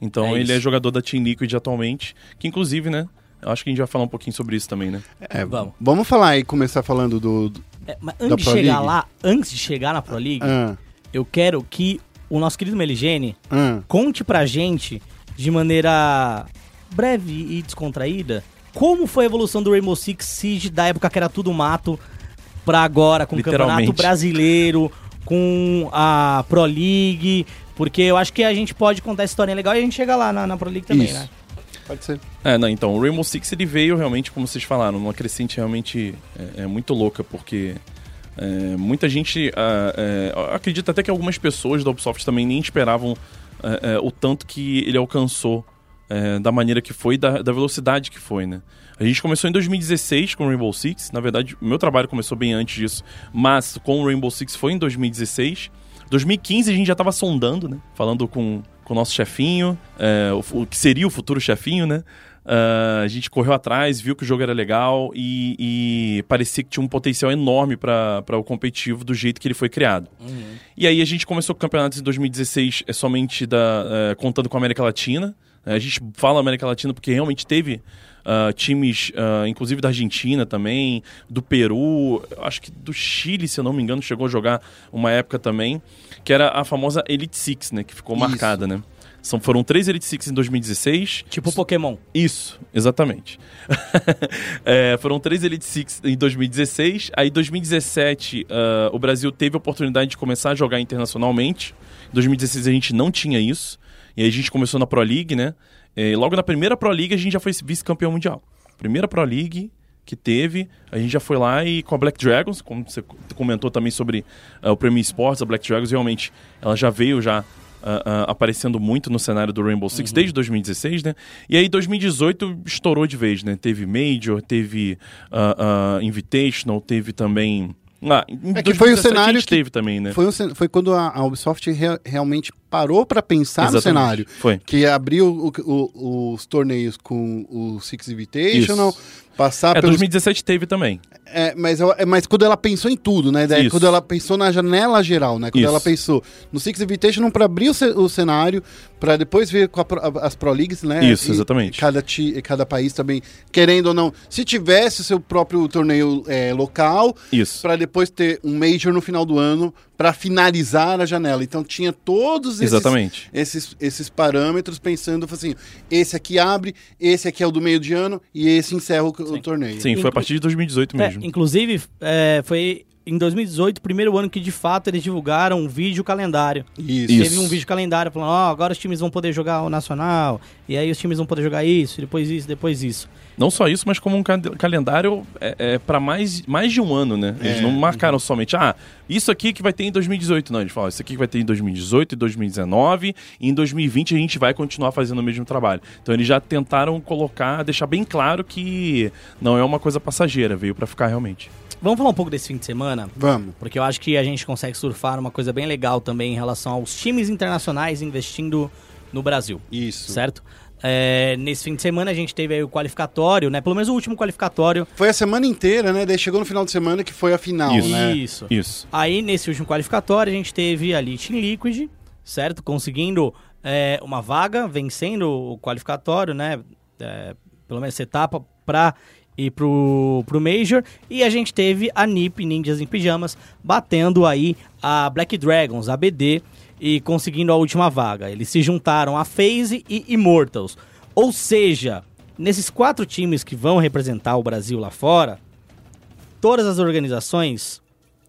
Então É ele isso. é jogador da Team Liquid atualmente, que inclusive, né? Eu acho que a gente vai falar um pouquinho sobre isso também, né? É, Vamos. Vamos falar aí, começar falando do. É, mas Da antes de Pro chegar League? lá, antes de chegar na Pro League, Ah, eu quero que o nosso querido Meligene ah. conte pra gente, de maneira breve e descontraída, como foi a evolução do Rainbow Six Siege da época que era tudo mato pra agora, com o. Campeonato Brasileiro, com a Pro League, porque eu acho que a gente pode contar essa historinha legal e a gente chega lá na, na Pro League também, Isso. né? Pode ser. É, não, então, o Rainbow Six ele veio realmente, como vocês falaram, numa crescente realmente é, é muito louca, porque é, muita gente ah, é, acredita até que algumas pessoas da Ubisoft também nem esperavam é, é, o tanto que ele alcançou da maneira que foi, da, da velocidade que foi, né? A gente começou em 2016 com o Rainbow Six, na verdade, o meu trabalho começou bem antes disso, mas com o Rainbow Six foi em 2016. 2015 a gente já tava sondando, né? Falando com, com o nosso chefinho, é, o, o que seria o futuro chefinho, né? Ah, a gente correu atrás, viu que o jogo era legal e, e parecia que tinha um potencial enorme para o competitivo do jeito que ele foi criado. E aí a gente começou com campeonatos em 2016 é somente da, é, contando com a América Latina. A gente fala América Latina porque realmente teve ah, times, ah, inclusive da Argentina também, do Peru, acho que do Chile, se eu não me engano, chegou a jogar uma época também, que era a famosa Elite Six, né? Que ficou Isso. marcada, né? São, foram três Elite Six em 2016. Tipo Pokémon. Isso, exatamente. É, foram três Elite Six em 2016. Aí, em 2017, ah, o Brasil teve a oportunidade de começar a jogar internacionalmente. Em 2016, a gente não tinha isso. E aí, a gente começou na Pro League, né? É, logo na primeira Pro League, a gente já foi vice-campeão mundial. Primeira Pro League que teve, a gente já foi lá e com a Black Dragons, como você comentou também sobre ah, o Prêmio Esportes, a Black Dragons realmente ela já veio já ah, ah, aparecendo muito no cenário do Rainbow Six desde 2016, né? E aí 2018 estourou de vez, né? Teve Major, teve ah, Invitational, teve também... Ah, É que foi o 2017 cenário que- teve também, né? Foi, um foi quando a, a Ubisoft rea- realmente parou para pensar no Exatamente. cenário. Foi. Que abriu o- o- os torneios com o Six Invitational, passar É, pelos 2017 teve também. É, mas, é, mas quando ela pensou em tudo, né? Daí, quando ela pensou na janela geral, né? Quando Isso. ela pensou no Six Invitation para abrir o, ce- o cenário, para depois ver com pro- as Pro Leagues, né? Isso, E exatamente. Cada, ti- cada país também, querendo ou não, se tivesse o seu próprio torneio é, local, Isso. para depois ter um Major no final do ano para finalizar a janela. Então tinha todos esses, Exatamente. esses, esses parâmetros pensando assim, esse aqui abre, esse aqui é o do meio de ano e esse encerra o, o torneio. Sim, foi a partir de 2018 É, mesmo. inclusive, é, foi em 2018, o primeiro ano que de fato eles divulgaram um vídeo calendário. Isso. Teve um vídeo calendário falando, ó, agora os times vão poder jogar o Nacional, e aí os times vão poder jogar isso, depois isso, depois isso. Não só isso, mas como um ca- calendário é, é para mais, mais de um ano, né? Eles É. não marcaram somente, ah, isso aqui que vai ter em 2018. Não, eles falam, isso aqui que vai ter em 2018, em 2019, e em 2020 a gente vai continuar fazendo o mesmo trabalho. Então eles já tentaram colocar, deixar bem claro que não é uma coisa passageira, veio para ficar realmente. Vamos falar um pouco desse fim de semana? Vamos. Porque eu acho que a gente consegue surfar uma coisa bem legal também em relação aos times internacionais investindo no Brasil, Isso. certo? É, nesse fim de semana a gente teve aí o qualificatório, né? Pelo menos o último qualificatório. Foi a semana inteira, né? Daí chegou no final de semana que foi a final, Isso. né? Isso. Isso. Aí, nesse último qualificatório, a gente teve ali Team Liquid, certo? Conseguindo é, uma vaga, vencendo o qualificatório, né? É, pelo menos essa etapa pra ir pro, pro Major. E a gente teve a NiP, Ninjas em Pijamas, batendo aí a Black Dragons, a BD, e conseguindo a última vaga. Eles se juntaram a FaZe e Immortals. Ou seja, nesses quatro times que vão representar o Brasil lá fora, todas as organizações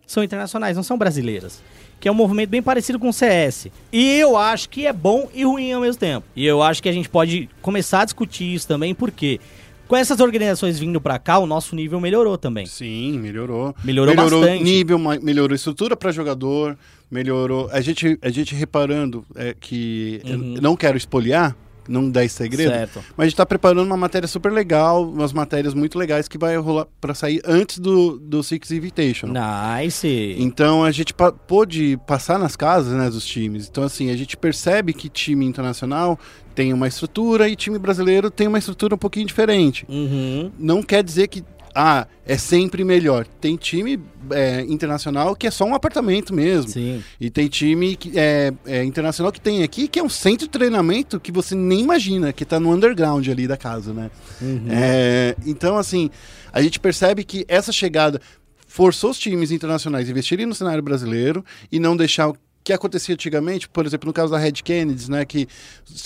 são internacionais, não são brasileiras. Que é um movimento bem parecido com o CS. E eu acho que é bom e ruim ao mesmo tempo. E eu acho que a gente pode começar a discutir isso também, porque com essas organizações vindo pra cá, o nosso nível melhorou também. Sim, melhorou. Melhorou o bastante. nível, melhorou a estrutura para jogador, melhorou. A gente, a gente reparando é, que. Uhum. não quero espoliar, não esse segredo. Certo. Mas a gente tá preparando uma matéria super legal, umas matérias muito legais que vai rolar para sair antes do, do Six Invitation. Nice. Então a gente pa- pôde passar nas casas né, dos times. Então, assim, a gente percebe que time internacional tem uma estrutura e time brasileiro tem uma estrutura um pouquinho diferente. Uhum. Não quer dizer que ah, é sempre melhor. Tem time é, internacional que é só um apartamento mesmo. Sim. E tem time que é, é, internacional que tem aqui que é um centro de treinamento que você nem imagina, que tá no underground ali da casa, né? Uhum. É, então, assim, a gente percebe que essa chegada forçou os times internacionais a investirem no cenário brasileiro e não deixar o que acontecia antigamente, por exemplo, no caso da Red Kennedy, né, que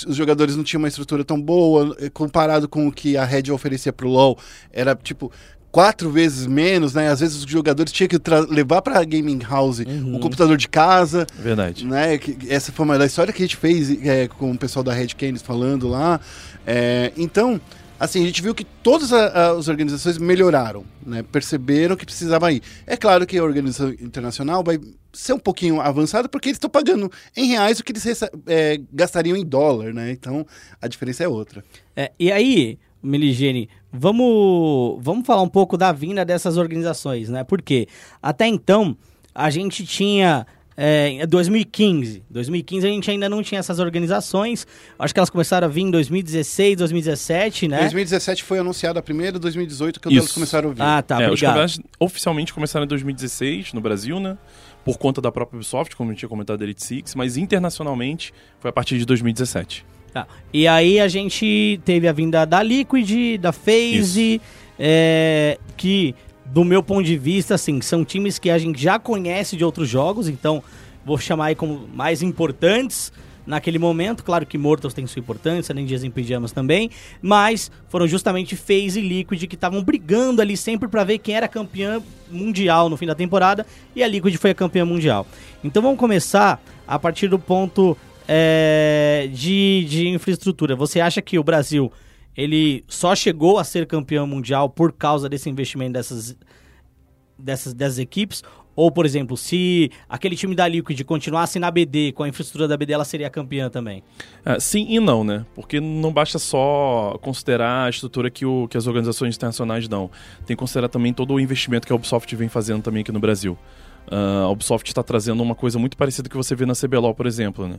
os jogadores não tinham uma estrutura tão boa, eh, comparado com o que a Red oferecia pro LoL, era tipo quatro vezes menos, né? Às vezes os jogadores tinham que levar para gaming house o computador de casa, Verdade. né? que- Essa foi uma da história que a gente fez é, com o pessoal da Red Kennedy falando lá. É, então, assim, a gente viu que todas a- a- as organizações melhoraram, né? Perceberam que precisava ir. É claro que a organização internacional vai ser um pouquinho avançada porque eles estão pagando em reais o que eles é, gastariam em dólar, né? Então, a diferença é outra. É, e aí, Meligene, vamos, vamos falar um pouco da vinda dessas organizações, né? Porque até então a gente tinha. É, em 2015. 2015 a gente ainda não tinha essas organizações. Acho que elas começaram a vir em 2016, 2017, né? 2017 foi anunciada a primeira, 2018 que Isso. eles começaram a vir. Ah, tá, é, os obrigado. campeonatos oficialmente começaram em 2016 no Brasil, né? Por conta da própria Ubisoft, como a gente tinha comentado da Elite Six, mas internacionalmente foi a partir de 2017. Tá. E aí a gente teve a vinda da Liquid, da FaZe, é, que do meu ponto de vista, assim, são times que a gente já conhece de outros jogos, então vou chamar aí como mais importantes naquele momento. Claro que Mortals tem sua importância, nem Dias em Pijamas também, mas foram justamente FaZe e Liquid que estavam brigando ali sempre pra ver quem era campeã mundial no fim da temporada, e a Liquid foi a campeã mundial. Então vamos começar a partir do ponto é, de, de infraestrutura. Você acha que o Brasil ele só chegou a ser campeão mundial por causa desse investimento dessas, dessas, dessas equipes? Ou, por exemplo, se aquele time da Liquid continuasse na BD, com a infraestrutura da BD, ela seria campeã também? Ah, sim e não, né? Porque não basta só considerar a estrutura que, o, que as organizações internacionais dão. Tem que considerar também todo o investimento que a Ubisoft vem fazendo também aqui no Brasil. Ah, a Ubisoft está trazendo uma coisa muito parecida que você vê na CBLOL, por exemplo, né?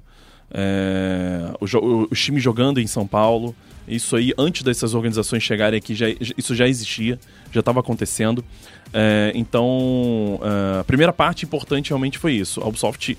É, o, o- os times jogando em São Paulo, isso aí, antes dessas organizações chegarem aqui, já, isso já existia, já estava acontecendo. É, então, é, a primeira parte importante realmente foi isso. A Ubisoft,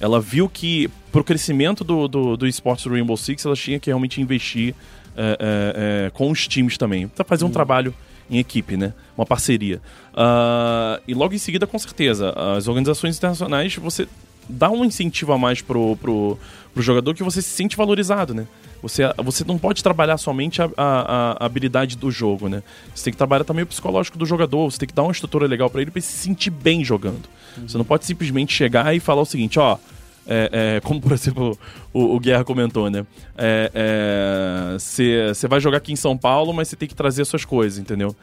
ela viu que pro crescimento do, do, do esportes do Rainbow Six, ela tinha que realmente investir é, é, é, com os times também, para fazer um trabalho em equipe, né? Uma parceria. Ah, e logo em seguida, com certeza, as organizações internacionais, você dá um incentivo a mais pro, pro, pro jogador que você se sente valorizado, né? Você, você não pode trabalhar somente a, a- a habilidade do jogo, né? Você tem que trabalhar também o psicológico do jogador, você tem que dar uma estrutura legal pra ele pra ele se sentir bem jogando. Você não pode simplesmente chegar e falar o seguinte, ó. É, é, como por exemplo o, o Guerra comentou, né? Você vai jogar aqui em São Paulo, mas você tem que trazer suas coisas, entendeu?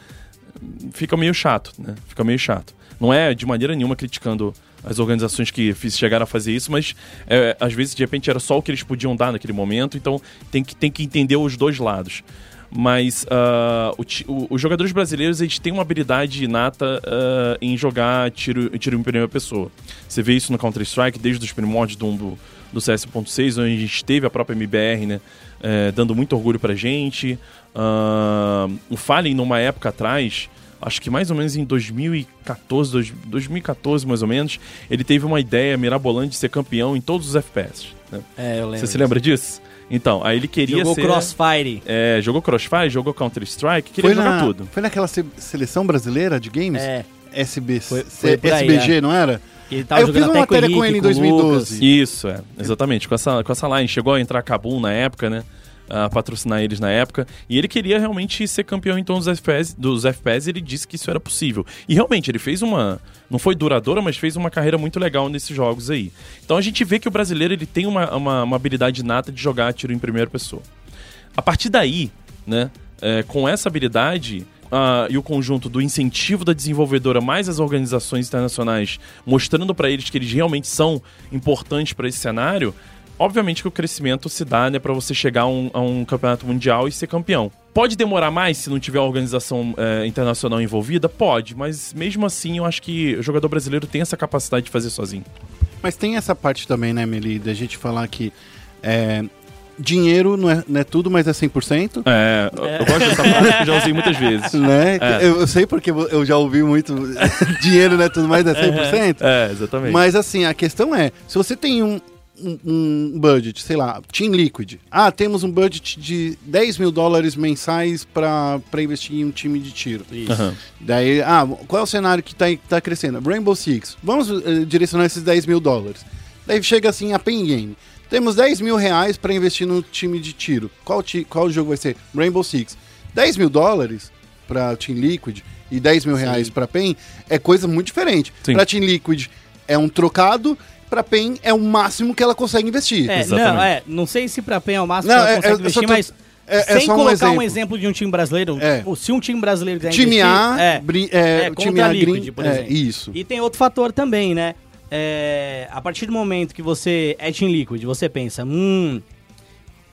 fica meio chato, né? Fica meio chato. Não é de maneira nenhuma criticando as organizações que chegaram a fazer isso, mas é, às vezes de repente era só o que eles podiam dar naquele momento, então tem que, tem que entender os dois lados. Mas ah, o os jogadores brasileiros eles têm uma habilidade inata ah, em jogar tiro, tiro em primeira pessoa. Você vê isso no Counter-Strike desde os primórdios do, do, do CS.6, onde a gente teve a própria MBR, né? eh, dando muito orgulho pra gente. Ah, o Fallen, numa época atrás, acho que mais ou menos em 2014, dois- 2014 mais ou menos, ele teve uma ideia mirabolante de ser campeão em todos os FPS. né? É, eu lembro. Você se lembra disso? Então, aí ele queria Jogou ser... Crossfire. É, jogou Crossfire, jogou Counter-Strike, queria Foi, jogar na, tudo. foi naquela se- seleção brasileira de games? É. SB, Foi- foi SBG, é. não era? Ele tava eu fiz jogando uma com matéria com Henrique, ele em com o 2012. Lucas. Isso, é, exatamente, com essa, com essa line. Chegou a entrar Kabum na época, né? Patrocinar eles na época. E ele queria realmente ser campeão em todos os FPS, dos FPS ele disse que isso era possível. E realmente, ele fez uma. Não foi duradoura, mas fez uma carreira muito legal nesses jogos aí. Então a gente vê que o brasileiro ele tem uma, uma, uma habilidade nata de jogar tiro em primeira pessoa. A partir daí, né, é, com essa habilidade ah, e o conjunto do incentivo da desenvolvedora mais as organizações internacionais mostrando para eles que eles realmente são importantes para esse cenário, obviamente que o crescimento se dá né, para você chegar a um, a um campeonato mundial e ser campeão. Pode demorar mais se não tiver uma organização é, internacional envolvida? Pode, mas mesmo assim eu acho que o jogador brasileiro tem essa capacidade de fazer sozinho. Mas tem essa parte também, né, Meli, da gente falar que é, dinheiro não é, não é tudo, mas é 100%. É, eu- eu gosto dessa frase que eu já usei muitas vezes. Né? É. Eu, eu sei porque eu já ouvi muito dinheiro não é tudo, mas é 100%. É, exatamente. Mas assim, a questão é, se você tem um, um, um budget, sei lá, Team Liquid. Ah, temos um budget de 10 mil dólares mensais pra pra investir em um time de tiro. Aham. Daí, ah, qual é o cenário que tá, tá crescendo? Rainbow Six. Vamos eh, direcionar esses 10 mil dólares. Daí chega assim a Pen Game. Temos 10 mil reais para investir no time de tiro. Qual, ti, qual jogo vai ser? Rainbow Six. 10 mil dólares para Team Liquid e 10 mil reais para Pen é coisa muito diferente. Para Team Liquid é um trocado, para Pen é o máximo que ela consegue investir. É, Exatamente. não, é, não sei se pra PEN é o máximo Não, que ela é- consegue só investir, tô- mas é- é sem só um colocar um exemplo. exemplo de um time brasileiro, É. se um time brasileiro quiser Time investir, A, é, bri- é, é, time contra A Liquid, green- por é, exemplo. isso. E tem outro fator também, né? É, a partir do momento que você é Team Liquid, você pensa, hum,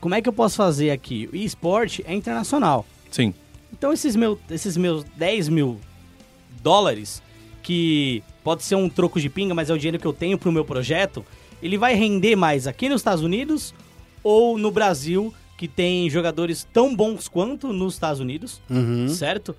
como é que eu posso fazer aqui? O esporte é internacional. Sim. Então esses, meu, esses meus 10 mil dólares, que pode ser um troco de pinga, mas é o dinheiro que eu tenho pro meu projeto, ele vai render mais aqui nos Estados Unidos ou no Brasil, que tem jogadores tão bons quanto nos Estados Unidos, Uhum, certo?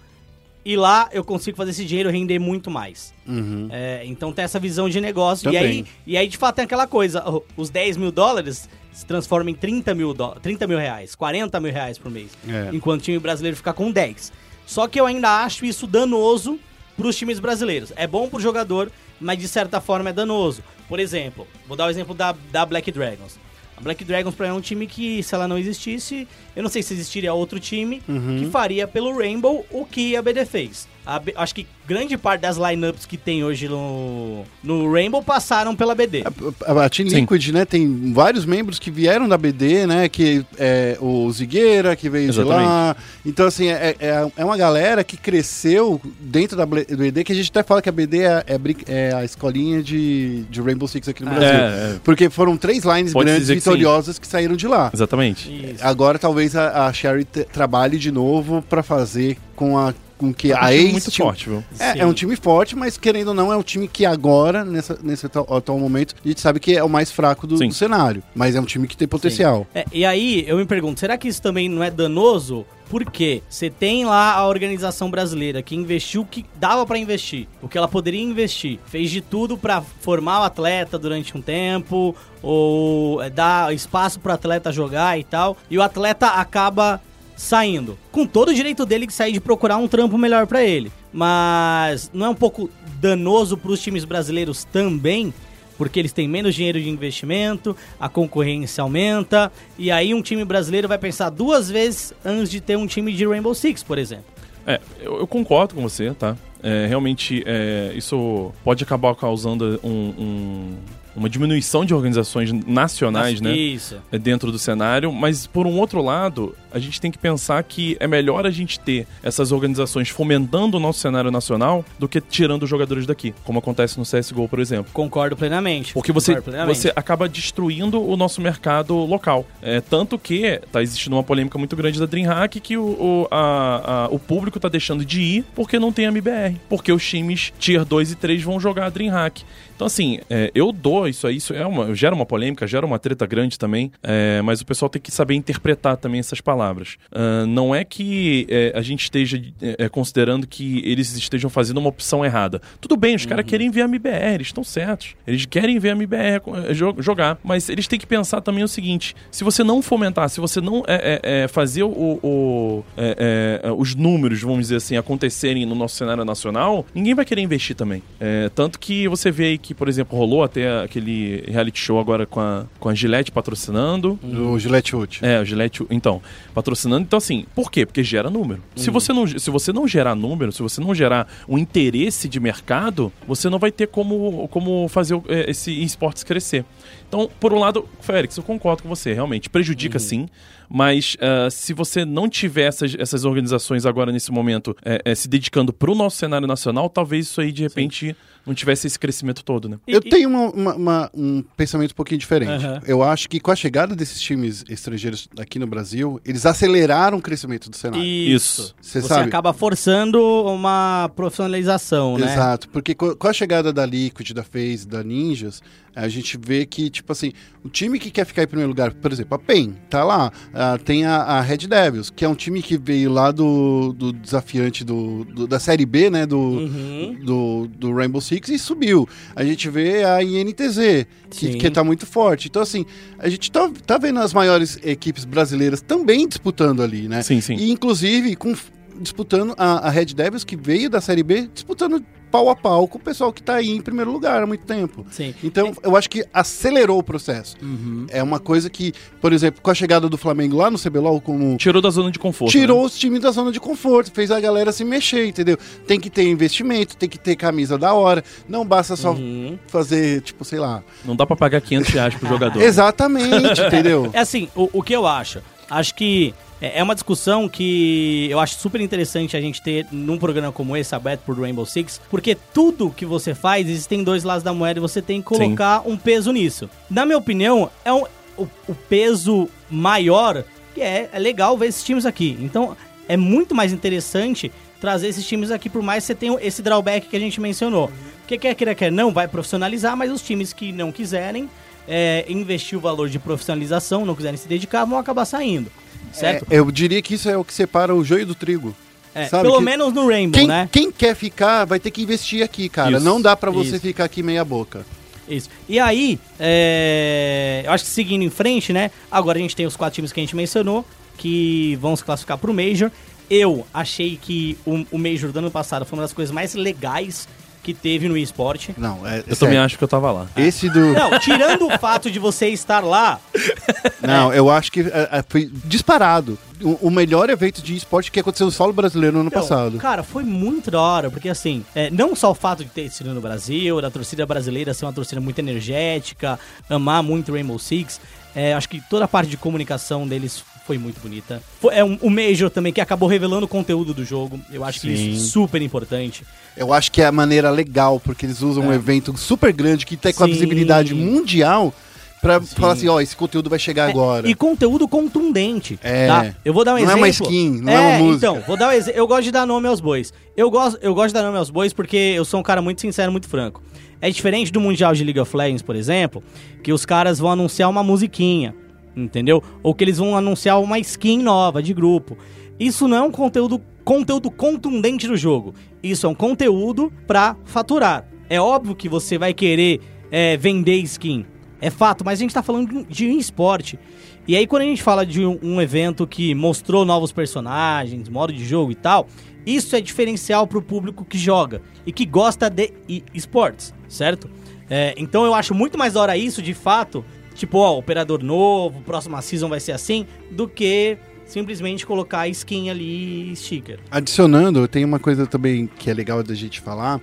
E lá eu consigo fazer esse dinheiro render muito mais. uhum. É, então tem essa visão de negócio. E aí, e aí, de fato, tem aquela coisa: os 10 mil dólares se transformam em 30 mil, dó- 30 mil reais, 40 mil reais por mês. É. Enquanto o time brasileiro fica com 10. Só que eu ainda acho isso danoso para os times brasileiros. É bom pro jogador, mas de certa forma é danoso. Por exemplo, vou dar o exemplo da, da Black Dragons. A Black Dragons pra mim é um time que, se ela não existisse, eu não sei se existiria outro time Uhum. que faria pelo Rainbow o que a BD fez. A acho que grande parte das lineups que tem hoje no, no Rainbow passaram pela BD. A, a Team Sim. Liquid, né, tem vários membros que vieram da BD, né, que é o Zigueira, que veio de lá. Então, assim, é, é, é uma galera que cresceu dentro da BD, que a gente até fala que a BD é, é é a escolinha de, de Rainbow Six aqui no Brasil. É, é. Porque foram três lines Pode grandes dizer que sim. vitoriosas que saíram de lá. Exatamente. Isso. Agora talvez a, a Sherry trabalhe de novo pra fazer com a com que É um a time muito forte, viu? É, é um time forte, mas querendo ou não, é um time que agora, nessa, nesse atual, atual momento, a gente sabe que é o mais fraco do, do cenário. Mas é um time que tem potencial. É, e aí, eu me pergunto, será que isso também não é danoso? Porque você tem lá a organização brasileira que investiu o que dava pra investir, o que ela poderia investir, fez de tudo pra formar o atleta durante um tempo, ou é, dar espaço pro atleta jogar e tal, e o atleta acaba saindo, com todo o direito dele de sair de procurar um trampo melhor pra ele. Mas não é um pouco danoso pros times brasileiros também? porque eles têm menos dinheiro de investimento, a concorrência aumenta, e aí um time brasileiro vai pensar duas vezes antes de ter um time de Rainbow Six, por exemplo. É, eu, eu concordo com você, tá? É, realmente, é, isso pode acabar causando um- um- uma diminuição de organizações nacionais, né? Isso. dentro do cenário, mas por um outro lado, a gente tem que pensar que é melhor a gente ter essas organizações fomentando o nosso cenário nacional do que tirando os jogadores daqui, como acontece no CSGO, por exemplo. Concordo plenamente. Porque você, plenamente. você acaba destruindo o nosso mercado local. É, tanto que tá existindo uma polêmica muito grande da DreamHack que o, o, a- a- o público tá deixando de ir porque não tem MBR. Porque os times Tier 2 e 3 vão jogar a DreamHack. Então, assim, é, eu dou isso aí, isso é uma, gera uma polêmica, gera uma treta grande também, é, mas o pessoal tem que saber interpretar também essas palavras. Ah, não é que é, a gente esteja é, considerando que eles estejam fazendo uma opção errada. Tudo bem, os caras querem ver a MBR, eles estão certos. Eles querem ver a MBR jo- jogar, mas eles têm que pensar também o seguinte: se você não fomentar, se você não é, é, é, fazer o, o- é, é, os números, vamos dizer assim, acontecerem no nosso cenário nacional, ninguém vai querer investir também. É, tanto que você vê aí que, por exemplo, rolou até aquele reality show agora com a, com a Gillette patrocinando. Do Gillette Hood. É, o Gillette, então, patrocinando. Então, assim, por quê? Porque gera número. Se, você não, se você não gerar número, se você não gerar um interesse de mercado, você não vai ter como, como fazer o- eh, esse esportes crescer. Então, por um lado, Félix, eu concordo com você, realmente, prejudica sim, mas ah, se você não tiver essas, essas organizações agora nesse momento eh, eh, se dedicando para o nosso cenário nacional, talvez isso aí de repente não tivesse esse crescimento todo, né? Eu e- tenho uma- uma- uma- um pensamento um pouquinho diferente. Aham. Eu acho que com a chegada desses times estrangeiros aqui no Brasil, eles aceleraram o crescimento do cenário. Isso. Você Você sabe? acaba forçando uma profissionalização, né? Exato, porque co- com a chegada da Liquid, da FaZe, da Ninjas, a gente vê que, tipo assim, o time que quer ficar em primeiro lugar, por exemplo, a PEN, tá lá. Ah, tem a, a Red Devils, que é um time que veio lá do, do desafiante do, do- da Série B, né, do, Uhum. do, do Rainbow Six e subiu. A gente vê a INTZ, que, Sim. que tá muito forte. Então, assim, a gente tá, tá vendo as maiores equipes brasileiras também disputando ali, né? Sim, sim. E inclusive com, disputando a, a Red Devils, que veio da Série B, disputando pau a pau com o pessoal que tá aí em primeiro lugar há muito tempo. Sim. Então, eu acho que acelerou o processo. Uhum. É uma coisa que, por exemplo, com a chegada do Flamengo lá no CBLOL, como Tirou da zona de conforto. tirou né? os times da zona de conforto, fez a galera se mexer, entendeu? Tem que ter investimento, tem que ter camisa da hora, não basta só Uhum. fazer, tipo, sei lá. Não dá pra pagar 500 reais pro jogador. Exatamente, entendeu? É assim, o, o que eu acho? Acho que é é uma discussão que eu acho super interessante a gente ter num programa como esse, aberto por Rainbow Six, porque tudo que você faz, existem dois lados da moeda e você tem que colocar um peso nisso. Na minha opinião, é um, o, o peso maior, que é, é legal ver esses times aqui. Então, é muito mais interessante trazer esses times aqui, por mais que você tenha esse drawback que a gente mencionou. Porque quer queira, quer não, vai profissionalizar, mas os times que não quiserem é, investir o valor de profissionalização, não quiserem se dedicar, vão acabar saindo. Certo? É, eu diria que isso é o que separa o joio do trigo. É, pelo que- menos no Rainbow, Quem, né? quem quer ficar vai ter que investir aqui, cara. Isso, não dá pra você isso. ficar aqui meia boca. Isso. E aí, é, eu acho que seguindo em frente, né? Agora a gente tem os quatro times que a gente mencionou, que vão se classificar pro Major. Eu achei que o, o Major do ano passado foi uma das coisas mais legais que teve no esporte. Não, é, Eu sério. também acho que eu tava lá. Esse do. Não, tirando o fato de você estar lá, Não, eu acho que é, é, foi disparado. O, o melhor evento de esporte que aconteceu no solo brasileiro no ano Então, passado. Cara, foi muito da hora, porque assim, é, não só o fato de ter sido no Brasil, da torcida brasileira ser uma torcida muito energética, amar muito Rainbow Six, é, acho que toda a parte de comunicação deles foi muito bonita. Foi, é um, o Major também, que acabou revelando o conteúdo do jogo. Eu acho que Sim. isso é super importante. Eu acho que é a maneira legal, porque eles usam um evento super grande que tem com a É. Visibilidade mundial pra falar assim, ó, esse conteúdo vai chegar agora. É, E conteúdo contundente. É. Tá? Eu vou dar um Não é exemplo. uma skin, não é uma música. Então, vou dar um exemplo. Eu gosto de dar nome aos bois. Eu gosto, eu gosto de dar nome aos bois porque eu sou um cara muito sincero, muito franco. É diferente do Mundial de League of Legends, por exemplo, que os caras vão anunciar uma musiquinha, entendeu? Ou que eles vão anunciar uma skin nova de grupo. Isso não é um conteúdo, conteúdo contundente do jogo. Isso é um conteúdo pra faturar. É óbvio que você vai querer é, vender skin. É fato, mas a gente tá falando de esporte. E aí, quando a gente fala de um, evento que mostrou novos personagens, modo de jogo e tal, isso é diferencial pro público que joga e que gosta de esportes, certo? É, então eu acho muito mais hora isso, de fato, tipo, ó, operador novo, próxima season vai ser assim, do que simplesmente colocar a skin ali sticker. Adicionando, tem uma coisa também que é legal da gente falar,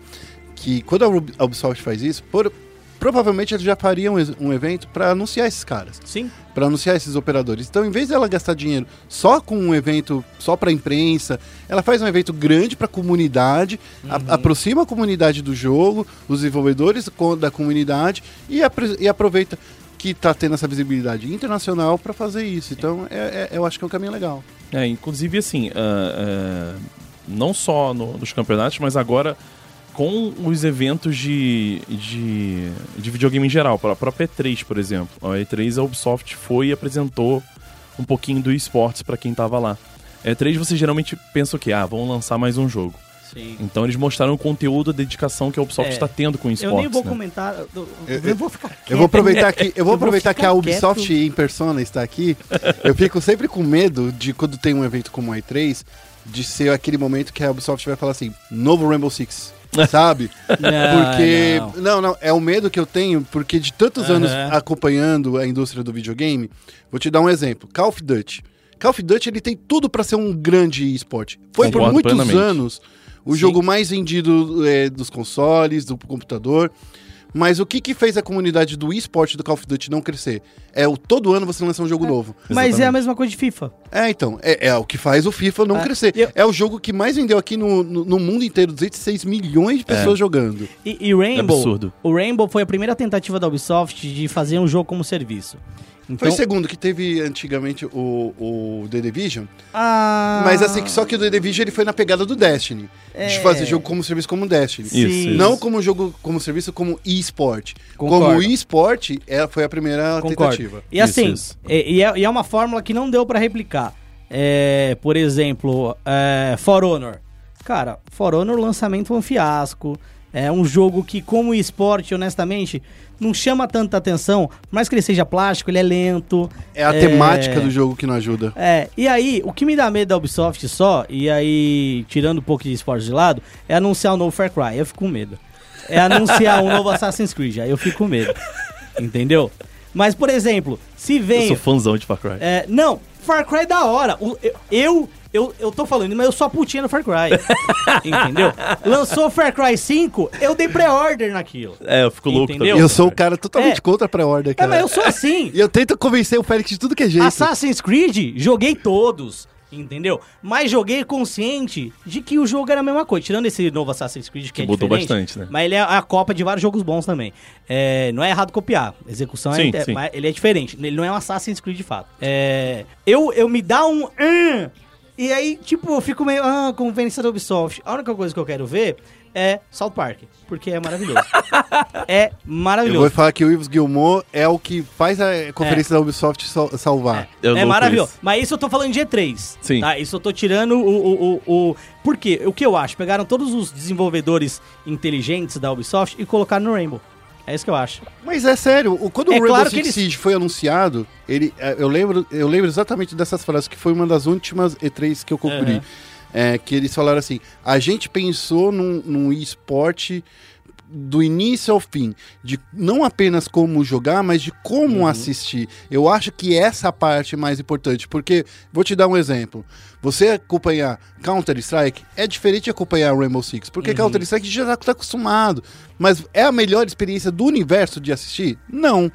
que quando a Ub- a Ubisoft faz isso, por- provavelmente eles já fariam um evento pra anunciar esses caras. Sim? Pra anunciar esses operadores. Então, em vez dela gastar dinheiro só com um evento só pra imprensa, ela faz um evento grande pra comunidade, a- aproxima a comunidade do jogo, os desenvolvedores da comunidade e, e aproveita que tá tendo essa visibilidade internacional pra fazer isso. Então, é- é- eu acho que é um caminho legal. É, inclusive assim, ah, ah, não só no- nos campeonatos, mas agora com os eventos de, de, de videogame em geral, para a própria E3, por exemplo. A E3, a Ubisoft foi e apresentou um pouquinho do esportes para quem tava lá. A E3 você geralmente pensa o quê? Ah, vão lançar mais um jogo. Sim. Então eles mostraram o conteúdo, a dedicação que a Ubisoft É. está tendo com o esportes. Eu nem vou né? comentar, eu, Eu- eu vou ficar quieto. Eu vou aproveitar que eu vou Eu vou aproveitar que a Ubisoft quieto. em persona está aqui. Eu fico sempre com medo de quando tem um evento como a E3 de ser aquele momento que a Ubisoft vai falar assim, novo Rainbow Six, sabe? Não, Porque não. não. não, é o medo que eu tenho porque de tantos Aham. anos acompanhando a indústria do videogame, vou te dar um exemplo, Call of Duty. Call of Duty ele tem tudo para ser um grande esporte. Foi por Concordo muitos plenamente. anos o Sim. jogo mais vendido é, dos consoles, do computador. Mas o que, que fez a comunidade do esporte do Call of Duty não crescer? É o todo ano você lança um jogo novo. Mas é a Exatamente. mesma coisa de FIFA. É, então, é, é o que faz o FIFA não É, crescer. eu- É o jogo que mais vendeu aqui no, no, no mundo inteiro, 206 milhões de pessoas jogando. E, e Rainbow, absurdo. o Rainbow foi a primeira tentativa da Ubisoft de fazer um jogo como serviço. Então, Foi o segundo que teve antigamente o, o The Division, ah, mas assim, que só que o The Division ele foi na pegada do Destiny. De É. fazer jogo como serviço como Destiny. Isso, isso. Não como jogo como serviço, como e-sport. Como e-sport, é, foi a primeira Concordo. tentativa. E assim, Isso, isso. E, e é, e é uma fórmula que não deu pra replicar. É, por exemplo, é, For Honor. Cara, For Honor, o lançamento foi um fiasco. É um jogo que, como esporte, honestamente, não chama tanta atenção. Por mais que ele seja plástico, ele é lento. É a temática do jogo que não ajuda. É, e aí, o que me dá medo da Ubisoft só, e aí, tirando um pouco de esporte de lado, é anunciar o novo Far Cry. Eu fico com medo. É anunciar um novo Assassin's Creed. Aí eu fico com medo. Entendeu? Mas, por exemplo, se Eu vem. sou fãzão de Far Cry. É, não, Far Cry é da hora. Eu, eu, eu, eu tô falando, mas eu sou a putinha do Far Cry. entendeu? Lançou Far Cry 5, eu dei pré-order naquilo. É, eu fico louco Entendeu? E eu sou o cara totalmente É. contra a pré-order, É, cara. mas eu sou assim. E eu tento convencer o Félix de tudo que é jeito. Assassin's Creed, joguei todos. Entendeu? Mas joguei consciente de que o jogo era a mesma coisa. Tirando esse novo Assassin's Creed que, Que é mudou diferente, bastante, né? Mas ele é a copa de vários jogos bons também. É, não é errado copiar. A execução Sim, é, sim. mas ele é diferente. Ele não é um Assassin's Creed de fato. É, eu, eu me dá um. E aí, tipo, eu fico meio. Ah, conveniência da Ubisoft. A única coisa que eu quero ver é South Park. Porque é maravilhoso. é Eu maravilhoso. vou falar que o Ives Gilmore é o que faz a conferência da Ubisoft sal- salvar. É É, maravilhoso. isso. Mas isso eu tô falando de E3. Sim. Tá? Isso eu tô tirando o, o, o, o- Por quê? O que eu acho? Pegaram todos os desenvolvedores inteligentes da Ubisoft e colocaram no Rainbow. É isso que eu acho. Mas é sério, quando É o Rainbow claro Six eles- Siege foi anunciado, ele, é, eu, lembro, eu lembro exatamente dessas frases, que foi uma das últimas E3 que eu cobri. Aham. É, que eles falaram assim, a gente pensou num, num esporte do início ao fim, de não apenas como jogar, mas de como assistir. Eu acho que essa parte é mais importante, porque vou te dar um exemplo. Você acompanhar Counter-Strike é diferente de acompanhar Rainbow Six, porque Counter-Strike já está acostumado. Mas é a melhor experiência do universo de assistir? Não.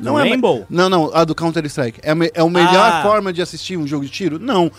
Não é me- Rainbow? Não, não, a do Counter-Strike. É, a me- é a melhor Ah. forma de assistir um jogo de tiro? Não.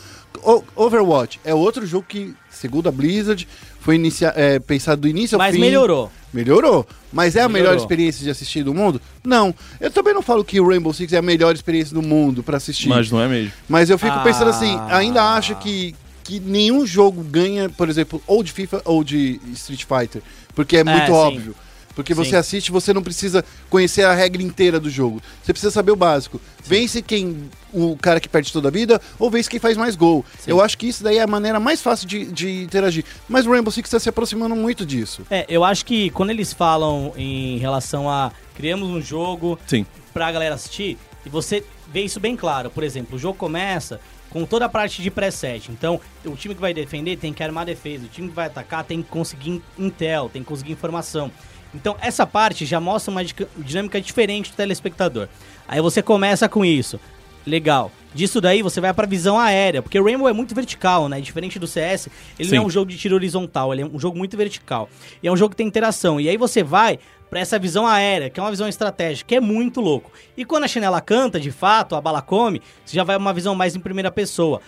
O- Overwatch é outro jogo que, segundo a Blizzard, foi inicia é, pensado do início ao Mas fim. melhorou. Melhorou. Mas é a melhor Melhorou. experiência de assistir do mundo? Não. Eu também não falo que o Rainbow Six é a melhor experiência do mundo pra assistir. Mas não é mesmo. Mas eu fico pensando assim, Ah. ainda acho que, que nenhum jogo ganha, por exemplo, ou de FIFA ou de Street Fighter. Porque é muito sim. óbvio. Porque você Sim. assiste, você não precisa conhecer a regra inteira do jogo. Você precisa saber o básico. Vence quem. O cara que perde toda a vida, ou vence quem faz mais gol. Sim. Eu acho que isso daí é a maneira mais fácil de, de interagir. Mas o Rainbow Six está se aproximando muito disso. É, eu acho que quando eles falam em relação a criamos um jogo Sim. pra galera assistir, e você vê isso bem claro. Por exemplo, o jogo começa com toda a parte de preset. Então, o time que vai defender tem que armar a defesa, o time que vai atacar tem que conseguir intel, tem que conseguir informação. Então, essa parte já mostra uma dinâmica diferente do telespectador. Aí você começa com isso. Legal. Disso daí você vai pra visão aérea, porque o Rainbow é muito vertical, né? Diferente do CS, ele Sim. não é um jogo de tiro horizontal, ele é um jogo muito vertical. E é um jogo que tem interação. E aí você vai pra essa visão aérea, que é uma visão estratégica, que é muito louco. E quando a chinela canta, de fato, a bala come, você já vai uma visão mais em primeira pessoa.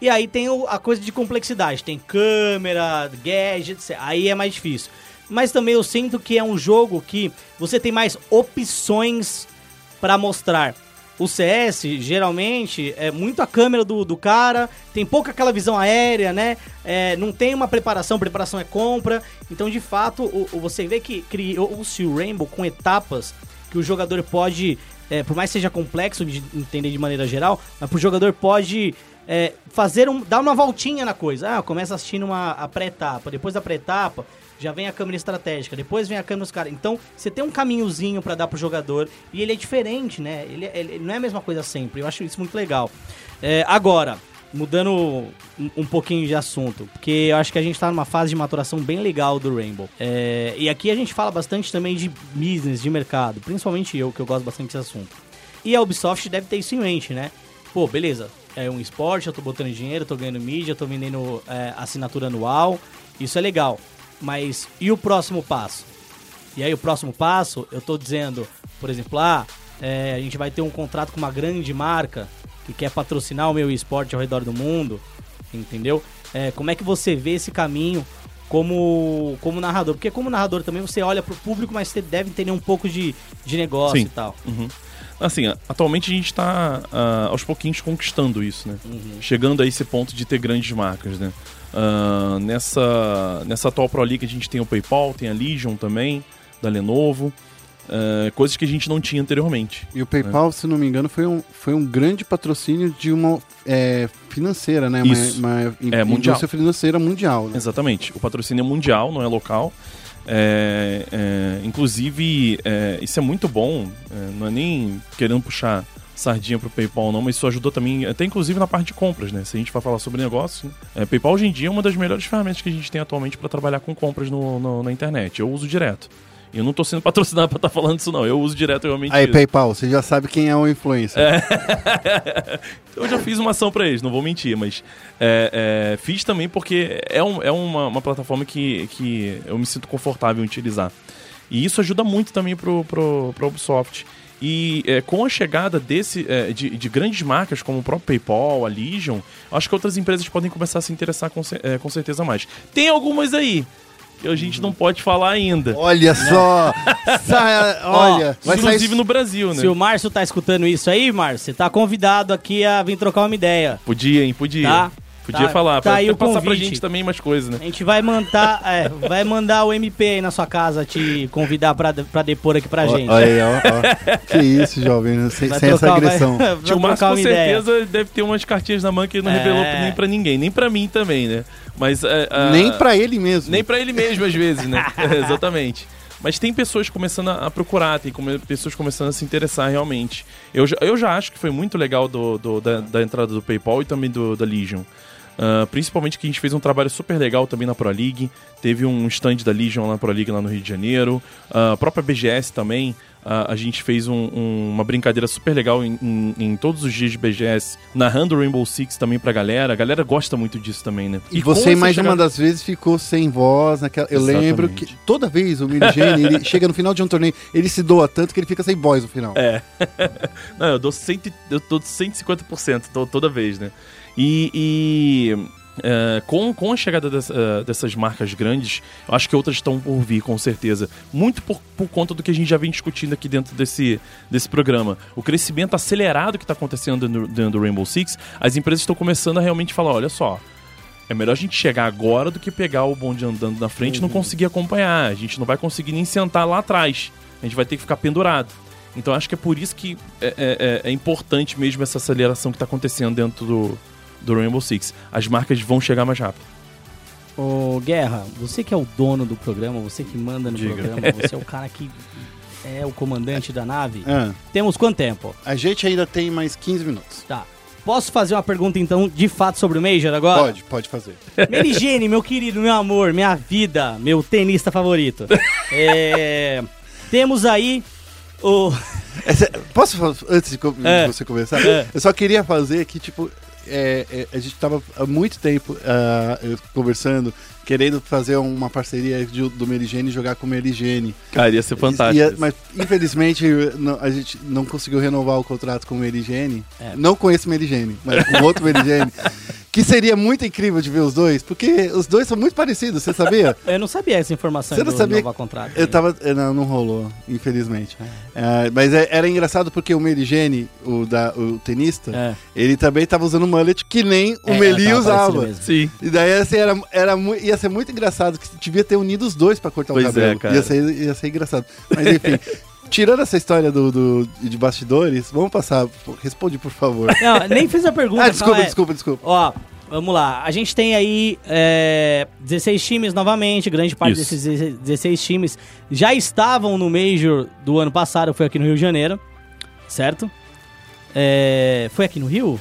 E aí tem a coisa de complexidade, tem câmera, gadgets, aí é mais difícil. Mas também eu sinto que é um jogo que você tem mais opções pra mostrar. O CS, geralmente, é muito a câmera do, do cara, tem pouca aquela visão aérea, né? É, não tem uma preparação, preparação é compra. Então, de fato, o, o- você vê que criou-se o Rainbow com etapas que o jogador pode, é, por mais que seja complexo de entender de maneira geral, mas o jogador pode é, fazer um, dar uma voltinha na coisa. Ah, começa assistindo uma, a pré-etapa, depois da pré-etapa já vem a câmera estratégica, depois vem a câmera dos caras. Então, você tem um caminhozinho pra dar pro jogador e ele é diferente, né? Ele, ele não é a mesma coisa sempre. Eu acho isso muito legal. É, agora, mudando um, um pouquinho de assunto, porque eu acho que a gente tá numa fase de maturação bem legal do Rainbow. É, e aqui a gente fala bastante também de business, de mercado, principalmente eu, que eu gosto bastante desse assunto. E a Ubisoft deve ter isso em mente, né? Pô, beleza, é um esporte, eu tô botando dinheiro, tô ganhando mídia, tô vendendo é, assinatura anual, isso é legal. Mas e o próximo passo? E aí o próximo passo, eu tô dizendo, por exemplo, ah, é, a gente vai ter um contrato com uma grande marca que quer patrocinar o meu esporte ao redor do mundo, entendeu? É, como é que você vê esse caminho como, como narrador? Porque como narrador também você olha pro público, mas você deve entender um pouco de, de negócio Sim. e tal. Uhum. Assim, atualmente a gente está aos pouquinhos conquistando isso, né? Chegando a esse ponto de ter grandes marcas, né? Ah, nessa, nessa atual Pro League a gente tem o PayPal, tem a Legion também, da Lenovo. ah, coisas que a gente não tinha anteriormente. E o PayPal, se não me engano, foi um, foi um grande patrocínio de uma é, financeira, né? Isso. Uma, uma É, mundial. financeira mundial, né? Exatamente. O patrocínio é mundial, não é local. É, é, inclusive, isso é muito bom. não é nem querendo puxar sardinha pro PayPal, não, mas isso ajudou também, até inclusive na parte de compras, né? Se a gente for falar sobre negócio, é, PayPal hoje em dia é uma das melhores ferramentas que a gente tem atualmente para trabalhar com compras no, no- na internet. Eu uso direto. Eu não tô sendo patrocinado para estar falando isso, não. Eu uso direto realmente. Aí, isso. PayPal, você já sabe quem é o influencer. Eu já fiz uma ação pra eles, não vou mentir, mas é, é, fiz também porque é, um- é uma, uma plataforma que, que eu me sinto confortável em utilizar. E isso ajuda muito também pro, pro, pro Ubisoft. E é, com a chegada desse, é, de, de grandes marcas como o próprio PayPal, a Legion, acho que outras empresas podem começar a se interessar com, é, com certeza mais. Tem algumas aí que a gente não pode falar ainda. Olha só! Sa- olha, vai Inclusive sair... no Brasil, né? Se o Márcio tá escutando isso aí, Márcio, você tá convidado aqui a vir trocar uma ideia. Podia, hein? Podia. Tá. Podia Tá- falar, tá pra aí o passar pra convite. gente também mais coisas, né? A gente vai mandar, é, vai mandar o MP aí na sua casa te convidar pra, pra depor aqui pra gente. Olha aí, ó, ó. Que isso, jovem, sem, Vai sem essa trocar- vai- agressão. vai Tio Márcio trocar com uma ideia. certeza deve ter umas cartinhas na mão que não É. revelou nem pra ninguém, nem pra mim também, né? Mas é, Nem pra ele mesmo. nem pra ele mesmo às vezes, né? É, exatamente. Mas tem pessoas começando a procurar, tem come- pessoas começando a se interessar realmente. Eu já, eu já acho que foi muito legal do, do- da, da entrada do PayPal e também do, da Legion. Ah, principalmente que a gente fez um trabalho super legal também na Pro League. Teve um stand da Legion na Pro League lá no Rio de Janeiro. Ah, a própria BGS também. A gente fez um- um- uma brincadeira super legal em, em- em todos os dias de BGS, narrando o Rainbow Six também pra galera. A galera gosta muito disso também, né? E com você, mais de uma das vezes, ficou sem voz. Naquela... Eu lembro Exatamente. que toda vez o Mirigene, ele chega no final de um torneio, ele se doa tanto que ele fica sem voz no final. É. Não, eu dou, 100, eu dou 150% to- toda vez, né? E. e, é, com, com a chegada eh, dessas marcas grandes, eu acho que outras estão por vir, com certeza. Muito por, por conta do que a gente já vem discutindo aqui dentro desse, desse programa. O crescimento acelerado que está acontecendo dentro, dentro do Rainbow Six, as empresas estão começando a realmente falar: olha só. É melhor a gente chegar agora do que pegar o bonde andando na frente e não conseguir acompanhar. A gente não vai conseguir nem sentar lá atrás. A gente vai ter que ficar pendurado. Então acho que é por isso que é, é- é- é importante mesmo essa aceleração que está acontecendo dentro do, do Rainbow Six. As marcas vão chegar mais rápido. Ô, Guerra, você que é o dono do programa, você que manda no Diga. programa, você é o cara que é o comandante da nave. Ah, Temos quanto tempo? a gente ainda tem mais 15 minutos. Tá. Posso fazer uma pergunta, então, de fato sobre o Major agora? Pode, pode fazer. Merigene, meu querido, meu amor, minha vida, meu tenista favorito. É, Temos aí o. Essa- posso, falar- antes de É. você começar? É. Eu só queria fazer que, tipo, é, é, a gente tava há muito tempo eu conversando, querendo fazer uma parceria de- do Merigene e jogar com o Merigene. Cara, ia ser fantástico. Isso. mas, infelizmente, não- a gente não conseguiu renovar o contrato com o Merigene. É. Não com esse Merigene, mas com outro Merigene. Que seria muito incrível de ver os dois, porque os dois são muito parecidos, você sabia? Eu não sabia essa informação Você não do sabia- novo contrato. Eu tava. eh, Não, não rolou, infelizmente. É, mas é- era engraçado porque o Merigene, o, da, o tenista, É. ele também tava usando mullet que nem o É, Meli usava. Sim. E daí assim, era, era, ia ser muito engraçado, que devia ter unido os dois pra cortar Pois o é, cabelo. cara. Ia, ser, ia ser engraçado. Mas enfim, tirando essa história do, do- de bastidores, vamos passar. Responde, por favor. Não, nem fiz a pergunta. ah, desculpa, calma, é. desculpa, desculpa. Ó, vamos lá. A gente tem aí é, 16 times novamente. Grande parte Isso. desses 16 times já estavam no Major do ano passado. Foi aqui no Rio de Janeiro. Certo? É, foi aqui no Rio?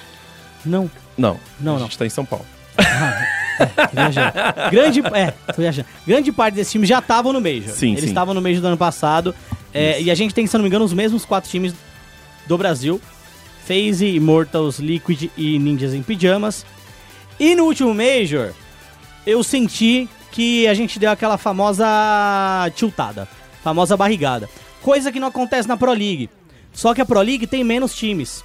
Não. Não, Não, a não. gente tá em São Paulo. Tô viajando. Grande, é, tô viajando. Grande parte desses times já estavam no Major. Sim, Eles sim. estavam no Major do ano passado. É, e a gente tem, se não me engano, os mesmos quatro times do Brasil. FaZe, Immortals, Liquid e Ninjas em Pijamas. E no último Major, eu senti que a gente deu aquela famosa tiltada. Famosa barrigada. Coisa que não acontece na Pro League. Só que a Pro League tem menos times,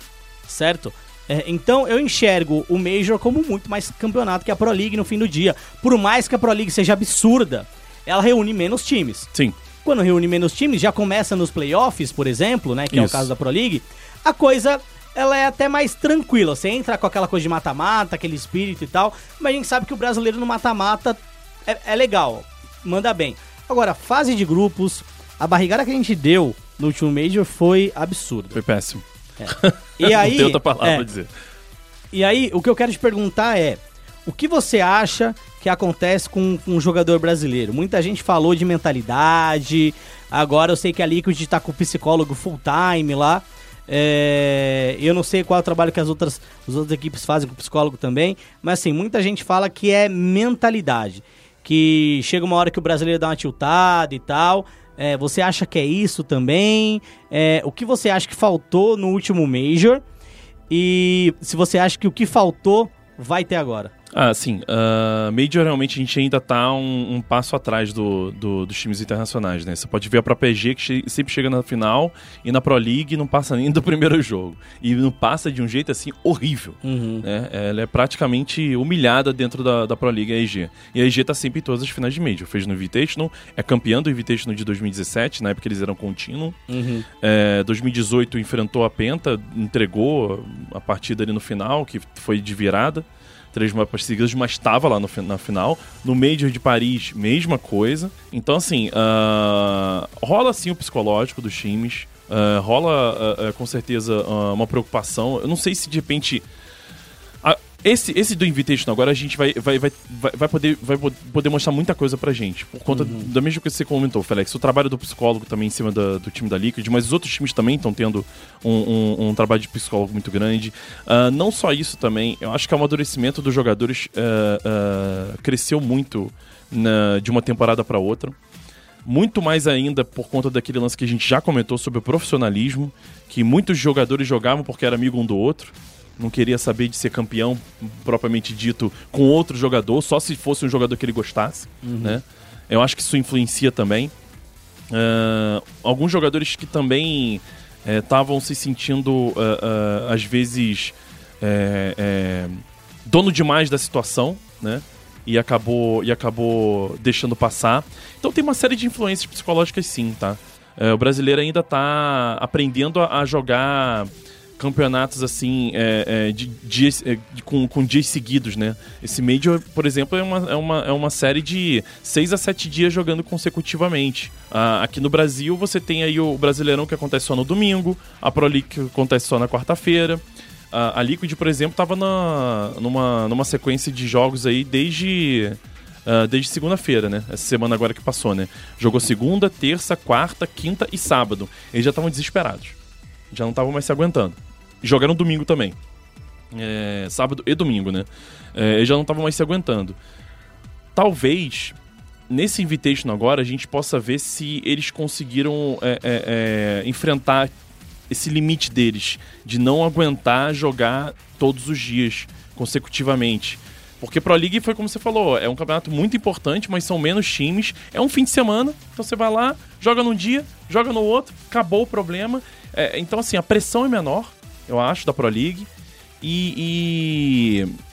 certo? É, então eu enxergo o Major como muito mais campeonato que a Pro League no fim do dia. Por mais que a Pro League seja absurda, ela reúne menos times. Sim. Quando reúne menos times, já começa nos playoffs, por exemplo, né? Que é o Isso. caso da Pro League, a coisa ela é até mais tranquila. Você entra com aquela coisa de mata-mata, aquele espírito e tal, mas a gente sabe que o brasileiro no mata-mata é, é legal, manda bem. Agora, fase de grupos, a barrigada que a gente deu no último Major foi absurda. Foi péssimo. E aí, não tem outra palavra é, pra dizer. e aí, o que eu quero te perguntar é: o que você acha que acontece com, com um jogador brasileiro? Muita gente falou de mentalidade. Agora eu sei que a Liquid tá com o psicólogo full time lá. É, eu não sei qual é o trabalho que as outras, as outras equipes fazem com o psicólogo também. Mas assim, muita gente fala que é mentalidade. Que chega uma hora que o brasileiro dá uma tiltada e tal. É, você acha que é isso também? É, o que você acha que faltou no último Major? E se você acha que o que faltou vai ter agora. Ah, sim. Uh, Major realmente a gente ainda tá um, um passo atrás do, do- dos times internacionais, né? Você pode ver a própria PG que che- sempre chega na final e na Pro League não passa nem do primeiro jogo. E não passa de um jeito assim horrível. Né? Ela é praticamente humilhada dentro da, da Pro League, a EG. E a EG tá sempre em todas as finais de Major. Fez no Invitational, é campeã do Invitational de 2017, na época eles eram contínuo. É, 2018 enfrentou a Penta, entregou a partida ali no final, que foi de virada. Três mapas seguidos, mas estava lá no, na final. No Major de Paris, mesma coisa. Então, assim, ah, rola sim o psicológico dos times. ah, rola ah, com certeza uma preocupação. Eu não sei se de repente. Esse, esse do Invitation agora a gente vai, vai, vai, vai, poder, vai po- poder mostrar muita coisa pra gente. Por conta da mesma coisa que você comentou, Felex. O trabalho do psicólogo também em cima da- do time da Liquid, mas os outros times também estão tendo um, um- um trabalho de psicólogo muito grande. Ah, não só isso também, eu acho que o amadurecimento dos jogadores ah, ah, cresceu muito na- de uma temporada pra outra. Muito mais ainda por conta daquele lance que a gente já comentou sobre o profissionalismo, que muitos jogadores jogavam porque era amigo um do outro. Não queria saber de ser campeão, propriamente dito, com outro jogador, só se fosse um jogador que ele gostasse. Né? Eu acho que isso influencia também. Ah, alguns jogadores que também estavam se sentindo, ah, às vezes, é, é, dono demais da situação, né? E acabou, e acabou deixando passar. Então tem uma série de influências psicológicas sim, tá? O brasileiro ainda tá aprendendo a, a jogar campeonatos assim é, é, de dias, é, de- com, com dias seguidos, né? Esse Major, por exemplo, é uma, é uma, é uma série de 6 a 7 dias jogando consecutivamente. Ah, aqui no Brasil você tem aí o Brasileirão que acontece só no domingo, a Pro League que acontece só na quarta-feira. A, a Liquid, por exemplo, estava numa, numa sequência de jogos aí desde, ah, desde segunda-feira, né? Essa semana agora que passou, né? Jogou segunda, terça, quarta, quinta e sábado. Eles já estavam desesperados. Já não estavam mais se aguentando. Jogaram domingo também. É, sábado e domingo, né? É, eles já não estavam mais se aguentando. Talvez nesse Invitation agora a gente possa ver se eles conseguiram é, é, é, enfrentar esse limite deles de não aguentar jogar todos os dias consecutivamente. Porque Pro League foi como você falou, é um campeonato muito importante, mas são menos times. É um fim de semana, então você vai lá, joga num dia, joga no outro, acabou o problema. É, então, assim, a pressão é menor, eu acho, da Pro League. E. e,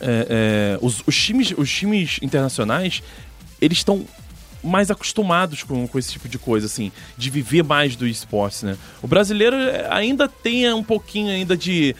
é, é, os, os times, os times internacionais, eles estão mais acostumados com, com esse tipo de coisa, assim, de viver mais do esporte, né? O brasileiro é, ainda tem um pouquinho ainda de.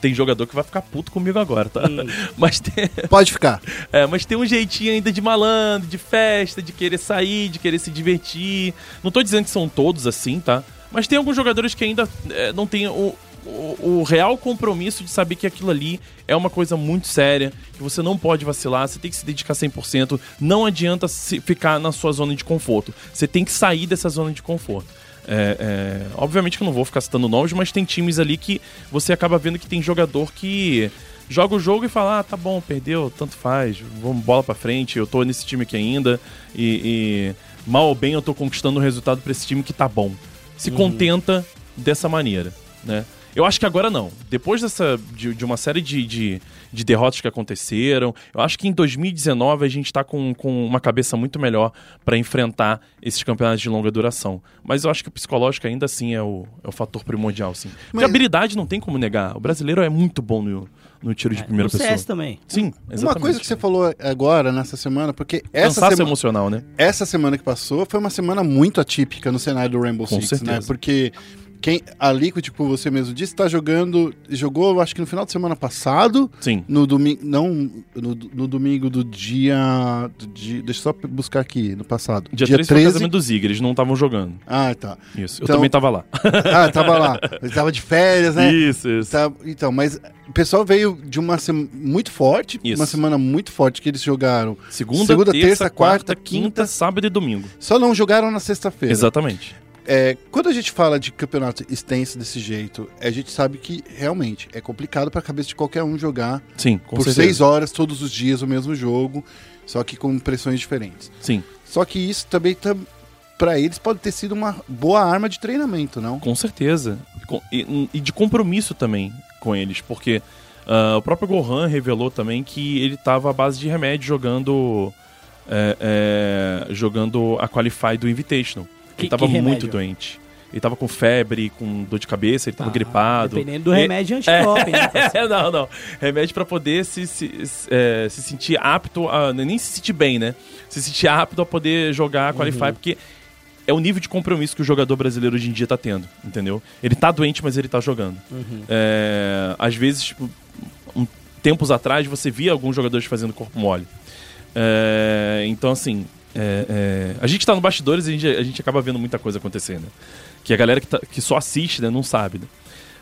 Tem jogador que vai ficar puto comigo agora, tá? Mas tem, Pode ficar. é, mas tem um jeitinho ainda de malandro, de festa, de querer sair, de querer se divertir. Não tô dizendo que são todos assim, tá? Mas tem alguns jogadores que ainda é, não têm o, o, o real compromisso de saber que aquilo ali é uma coisa muito séria, que você não pode vacilar, você tem que se dedicar 100%. Não adianta ficar na sua zona de conforto. Você tem que sair dessa zona de conforto. É, é, obviamente que eu não vou ficar citando nomes, mas tem times ali que você acaba vendo que tem jogador que joga o jogo e fala: ah, tá bom, perdeu, tanto faz, vamos bola pra frente, eu tô nesse time aqui ainda e, e mal ou bem eu tô conquistando um resultado pra esse time que tá bom. Se contenta dessa maneira, né? Eu acho que agora não. Depois dessa de, de uma série de, de, de derrotas que aconteceram, eu acho que em 2019 a gente tá com, com uma cabeça muito melhor pra enfrentar esses campeonatos de longa duração. Mas eu acho que o psicológico ainda assim é o, é o fator primordial, sim. Porque Mas- habilidade não tem como negar. O brasileiro é muito bom no, no tiro de primeira no pessoa. Também. Sim, exatamente. Uma coisa que você falou agora, nessa semana, porque essa Cansaço semana, emocional, né? essa semana que passou foi uma semana muito atípica no cenário do Rainbow Com Six, certeza. né? Porque quem, a Liquid, como você mesmo disse, tá jogando. Jogou, eu acho que no final de semana passado. Sim. No domingo. Não, no, no domingo do dia, do dia. Deixa eu só buscar aqui, no passado. Dia, 13 foi o casamento do Zig, eles não estavam jogando. Ah, tá. Isso. Eu Então- também tava lá. Ah, tava lá. Ele tava de férias, né? Isso, isso. Tá, então, mas o pessoal veio de uma semana muito forte, Isso. uma semana muito forte que eles jogaram. Segunda, Segunda, terça, terça, quarta, quarta, quinta, quinta. sábado e domingo. Só não jogaram na sexta-feira. Exatamente. É, quando a gente fala de campeonato extenso desse jeito, a gente sabe que realmente é complicado para a cabeça de qualquer um jogar Sim, por certeza. seis horas todos os dias o mesmo jogo, só que com pressões diferentes. Sim, Só que isso também tá, para eles pode ter sido uma boa arma de treinamento, não? com certeza. E, e de compromisso também com eles, porque ah, o próprio Gohan revelou também que ele tava à base de remédio jogando. é, é, jogando a Qualify do Invitational. Que- ele tava muito doente. Ele tava com febre, com dor de cabeça, ele tava Ah, gripado. Dependendo do remédio antidoping, né? É, não, não. Remédio pra poder se, se, se, é, se sentir apto a. Nem se sentir bem, né? Se sentir apto a poder jogar Qualify, porque é o nível de compromisso que o jogador brasileiro hoje em dia tá tendo, entendeu? Ele tá doente, mas ele tá jogando. É, às vezes, tipo, um- tempos atrás, você via alguns jogadores fazendo corpo mole. É, então, assim, é, é, a gente tá no bastidores e a gente, a gente acaba vendo muita coisa acontecendo. Que a galera que, tá- que só assiste, né, não sabe, né?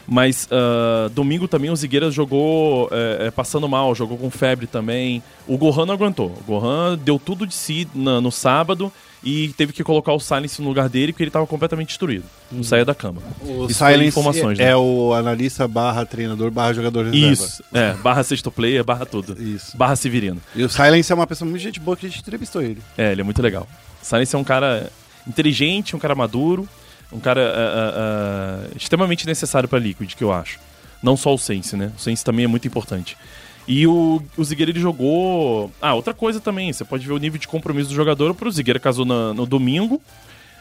Mas ah, domingo também o Zigueira jogou é, é, passando mal, jogou com febre também. O Gohan não aguentou. O Gohan deu tudo de si na- no sábado e teve que colocar o Silence no lugar dele porque ele estava completamente destruído. Não saía da cama. O Isso Silence informações, é né? o analista barra treinador barra jogador reserva. Isso, é, barra sexto player, barra tudo. Isso. Barra Severino. E o Silence é uma pessoa muito gente boa que a gente entrevistou ele. É, ele é muito legal. Silence é um cara inteligente, um cara maduro, um cara ah, ah, extremamente necessário para Liquid, que eu acho. Não só o Sense, né? O Sense também é muito importante. E o, o Zigueira ele jogou. Ah, outra coisa também, você pode ver o nível de compromisso do jogador. O Zigueira casou na- no domingo,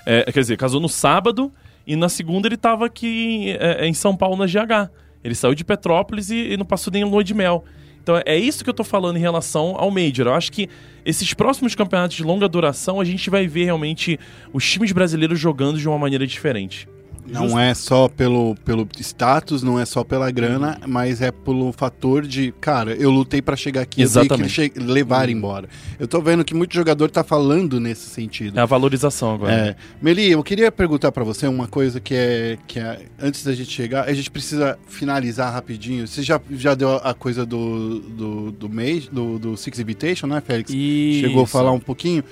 é, quer dizer, casou no sábado, e na segunda ele tava aqui é, em São Paulo na GH. Ele saiu de Petrópolis e, e não passou nem lua de mel. Então é isso que eu tô falando em relação ao Major. Eu acho que esses próximos campeonatos de longa duração a gente vai ver realmente os times brasileiros jogando de uma maneira diferente. Não é só pelo, pelo status, não é só pela grana, mas é pelo fator de, cara, eu lutei pra chegar aqui, eu tenho que Exatamente. levar embora. Eu tô vendo que muito jogador tá falando nesse sentido. É a valorização agora. É. Meli, eu queria perguntar pra você uma coisa que é, que é. Antes da gente chegar, a gente precisa finalizar rapidinho. Você já, já deu a coisa do, do, do, Mage, do, do Six Invitation, né, Félix? Chegou a falar um pouquinho.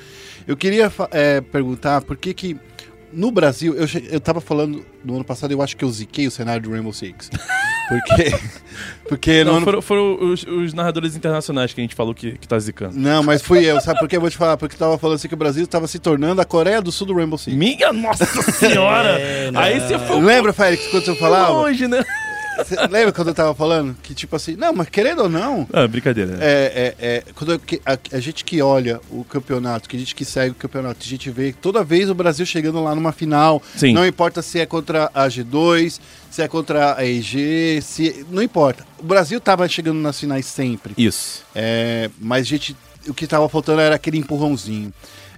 Eu queria é, perguntar por que que. No Brasil, eu, eu tava falando no ano passado, eu acho que eu ziquei o cenário do Rainbow Six. Porque. Porque Não, ano foram, foram os, os narradores internacionais que a gente falou que, que tá zicando. Não, mas fui eu, sabe por que eu vou te falar? Porque eu tava falando assim que o Brasil tava se tornando a Coreia do Sul do Rainbow Six. Minha nossa senhora! É, Aí você foi Lembra, Félix, quando eu pouco falava? longe, né? Cê lembra quando eu tava falando? Que tipo assim, não, mas querendo ou não, Ah, brincadeira. é, é, é, quando eu- a, a gente que olha o campeonato, que a gente que segue o campeonato, a gente vê toda vez o Brasil chegando lá numa final. Sim. Não importa se é contra a G2, se é contra a EG, se, não importa. O Brasil tava chegando nas finais sempre. Isso. É, mas a gente, o que tava faltando era aquele empurrãozinho.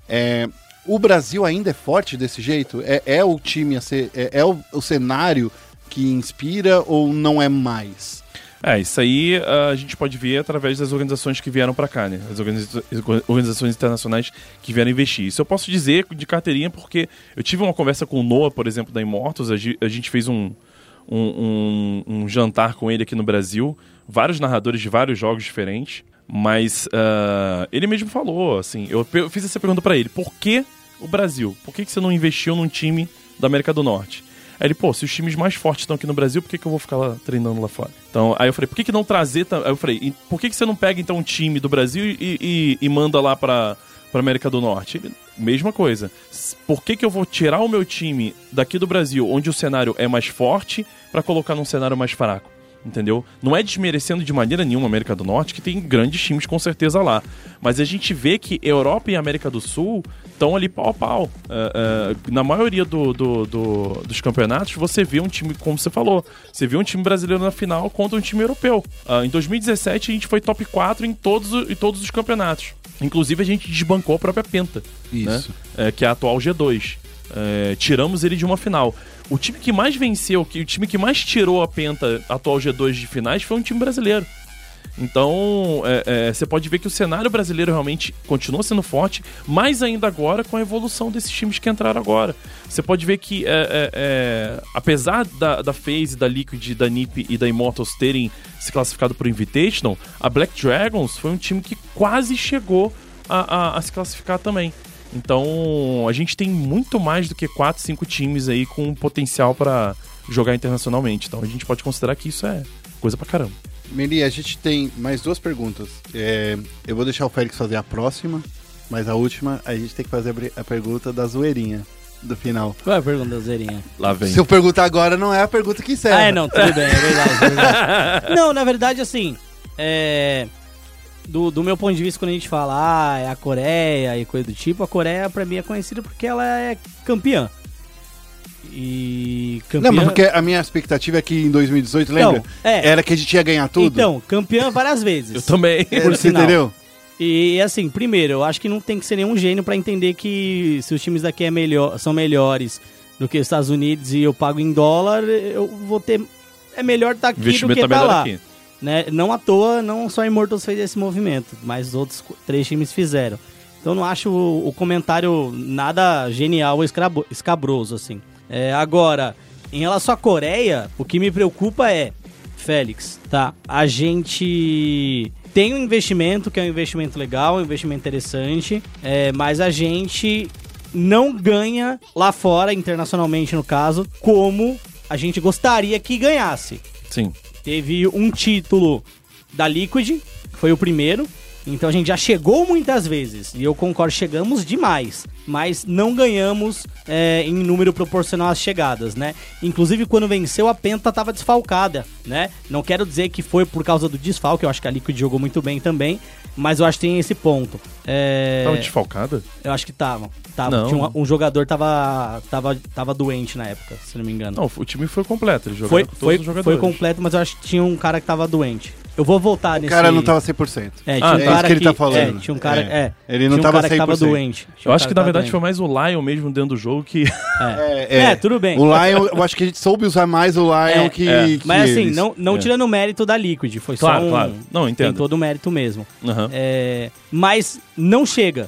É, o Brasil ainda é forte desse jeito? É, é o time a ser. É, é o, o cenário que inspira ou não é mais? É, isso aí ah, a gente pode ver através das organizações que vieram pra cá, né? As organiza- organizações internacionais que vieram investir. Isso eu posso dizer de carteirinha porque eu tive uma conversa com o Noah, por exemplo, da Immortals, a ge- a gente fez um, um, um- um jantar com ele aqui no Brasil, vários narradores de vários jogos diferentes, mas ah, ele mesmo falou, assim, eu, eu fiz essa pergunta pra ele, por que o Brasil? Por que, que você não investiu num time da América do Norte? Aí ele, pô, se os times mais fortes estão aqui no Brasil, por que, que eu vou ficar lá treinando lá fora? Então, aí eu falei, por que, que não trazer. Aí eu falei, "E por que, que você não pega então um time do Brasil e, e- e manda lá pra, pra América do Norte? Ele, mesma coisa. Por que, que eu vou tirar o meu time daqui do Brasil, onde o cenário é mais forte, pra colocar num cenário mais fraco? Entendeu? Não é desmerecendo de maneira nenhuma a América do Norte, que tem grandes times com certeza lá. Mas a gente vê que Europa e América do Sul estão ali pau a pau. É, é, na maioria do- do- do- dos campeonatos, você vê um time, como você falou, você vê um time brasileiro na final contra um time europeu. Ah, em 2017, a gente foi top 4 em todos, em todos os campeonatos. Inclusive, a gente desbancou a própria Penta, Isso. né? É, que é a atual G2. É, tiramos ele de uma final. O time que mais venceu, que, o time que mais tirou a Penta atual G2 de finais foi um time brasileiro. Então, é, é, você pode ver que o cenário brasileiro realmente continua sendo forte, mais ainda agora com a evolução desses times que entraram agora. Você pode ver que, é, é, é, apesar da, da FaZe, da Liquid, da NiP e da Immortals terem se classificado por Invitational, a Black Dragons foi um time que quase chegou a, a- a se classificar também. Então, a gente tem muito mais do que 4, 5 times aí com potencial para jogar internacionalmente. Então, a gente pode considerar que isso é coisa pra caramba. Meli, a gente tem mais duas perguntas. É, eu vou deixar o Félix fazer a próxima, mas a última a gente tem que fazer a pergunta da zoeirinha do final. Qual é a pergunta da Zerinha? Lá vem. Se eu perguntar agora, não é a pergunta que encerra. Ah, é, não, tudo bem, é verdade. é verdade. não, na verdade, assim, é, do, do meu ponto de vista, quando a gente fala, ah, é a Coreia e coisa do tipo, a Coreia pra mim é conhecida porque ela é campeã. E campeã... Não, mas porque a minha expectativa é que em 2018, lembra? Então, é. Era que a gente ia ganhar tudo. Então, campeã várias vezes. Eu também. É, por você sinal. entendeu? E assim, primeiro, eu acho que não tem que ser nenhum gênio pra entender que se os times daqui é melhor, são melhores do que os Estados Unidos e eu pago em dólar, eu vou ter. É melhor estar aqui do que tá tá melhor lá. aqui. Né? Não à toa, não só Immortals fez esse movimento, mas os outros três times fizeram. Então não acho o, o comentário nada genial ou escabroso, assim. É, agora, Em relação à Coreia, o que me preocupa é, Félix, tá? A gente tem um investimento que é um investimento legal, um investimento interessante, é, mas a gente não ganha lá fora, internacionalmente no caso, como a gente gostaria que ganhasse. Sim. Teve um título da Liquid, que foi o primeiro. Então a gente já chegou muitas vezes. E eu concordo, chegamos demais. Mas não ganhamos é, em número proporcional às chegadas, né? Inclusive, quando venceu, a Penta tava desfalcada, né? Não quero dizer que foi por causa do desfalque, eu acho que a Liquid jogou muito bem também. Mas eu acho que tem esse ponto. É... Tava desfalcada? Eu acho que tava. tava. Tinha um, um jogador tava, tava, tava doente na época, se não me engano. Não, o time foi completo. Eles jogaram foi, com todos foi, os jogadores. foi completo, mas eu acho que tinha um cara que tava doente. Eu vou voltar O nesse... cara não tava 100%. É, tinha Ah, um é cara isso que ele tá falando. É, tinha um cara... É. É. Ele não tinha um tava cara que tava 100%. doente. Tinha Eu um acho que na verdade foi doente. mais o Lion mesmo dentro do jogo que. É. É, tudo bem. O Lion, eu acho que a gente soube usar mais o Lion É, que, é. que Mas assim, eles. não, não É. tirando o mérito da Liquid, foi Claro, só um... claro. Não, entendo. Tem todo o mérito mesmo. É, mas não chega.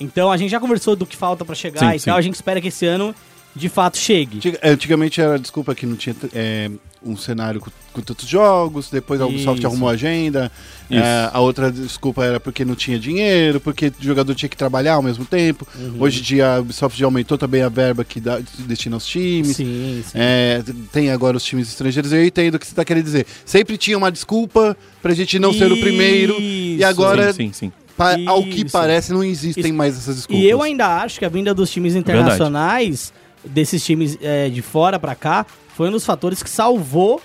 Então a gente já conversou do que falta pra chegar Sim, e sim. tal. A gente espera que esse ano de fato chegue. É, Antigamente era desculpa que não tinha é, um cenário com, com tantos jogos, depois a Ubisoft Isso. arrumou a agenda. Isso. É, a outra desculpa era porque não tinha dinheiro, porque o jogador tinha que trabalhar ao mesmo tempo. Uhum. Hoje em dia a Ubisoft já aumentou também a verba que dá, destina aos times. Sim, sim. É, tem agora os times estrangeiros. Eu entendo o que você está querendo dizer. Sempre tinha uma desculpa pra gente não ser o primeiro. E Isso. agora, Sim, sim, sim. pa- ao que Isso. parece, não existem Isso. mais essas desculpas. E eu ainda acho que a vinda dos times internacionais, desses times é, de fora pra cá, foi um dos fatores que salvou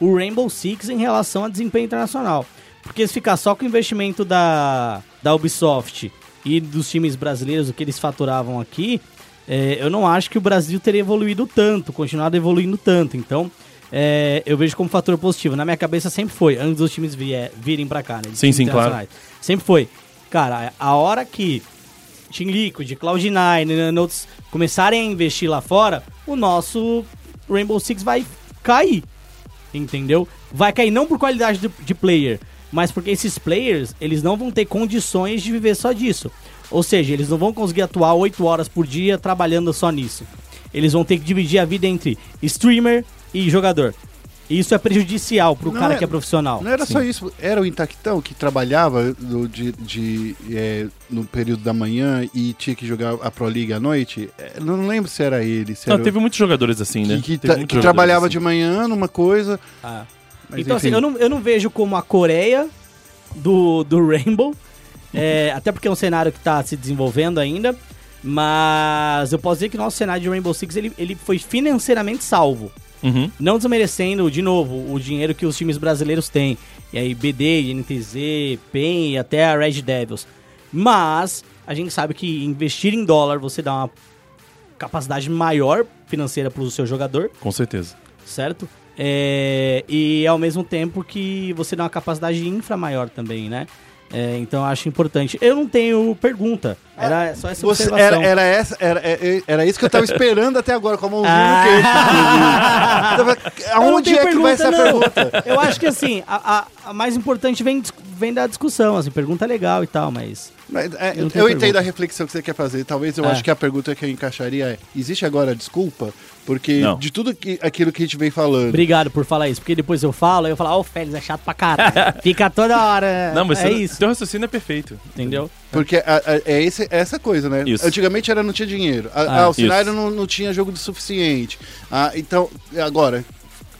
o Rainbow Six em relação a desempenho internacional. Porque se ficar só com o investimento da, da Ubisoft e dos times brasileiros, o que eles faturavam aqui, é, eu não acho que o Brasil teria evoluído tanto, continuado evoluindo tanto. Então, é, eu vejo como fator positivo. Na minha cabeça sempre foi, antes dos times vier, virem pra cá, né? Sim, sim, claro. Sempre foi. Cara, a hora que Team Liquid, Cloud9, Nanotes começarem a investir lá fora, o nosso Rainbow Six vai cair. Entendeu? Vai cair não por qualidade de, de player, mas porque esses players, eles não vão ter condições de viver só disso. Ou seja, eles não vão conseguir atuar 8 horas por dia trabalhando só nisso. Eles vão ter que dividir a vida entre streamer e jogador. E isso é prejudicial pro Não cara é- que é profissional. Não era Sim. só isso, era o Intactão que trabalhava do- de, de, é, no período da manhã e tinha que jogar a Pro League à noite. É, Não lembro se era ele. Se Não, era o- teve muitos jogadores assim, né? que, que, que trabalhava assim. de manhã numa coisa. Ah. Mas então, assim, enfim. eu não, eu não vejo como a Coreia do, do Rainbow, é, até porque é um cenário que tá se desenvolvendo ainda, mas eu posso dizer que o nosso cenário de Rainbow Six ele, ele foi financeiramente salvo. Uhum. Não desmerecendo, de novo, o dinheiro que os times brasileiros têm. E aí, BD, NTZ, PEN e até a Red Devils. Mas a gente sabe que investir em dólar você dá uma capacidade maior financeira para o seu jogador Com certeza. certo? É, e ao mesmo tempo que você dá uma capacidade de infra maior também, né? É, então acho importante. Eu não tenho pergunta. Era só essa Você- observação. era, era, essa, era, é- era isso que eu tava esperando até agora, com a mãozinha Ah. no queixo. não Aonde é que vai essa não. pergunta? Eu acho que assim, a, a- a mais importante vem, vem da discussão. Assim, pergunta é legal e tal, mas. Mas, é, Eu eu entendo a reflexão que você quer fazer. Talvez eu É. acho que a pergunta que eu encaixaria é: existe agora desculpa? Porque Não. de tudo que, aquilo que a gente vem falando. Obrigado por falar isso, porque depois eu falo, aí eu falo, ó, o Félix é chato pra caralho. Fica toda hora. Não, mas é isso, teu raciocínio é perfeito. entendeu? Porque a- a- é esse- essa coisa, né? Isso. Antigamente era não tinha dinheiro. A- Ah, ah, o cenário não, não tinha jogo de suficiente. Ah, então, agora,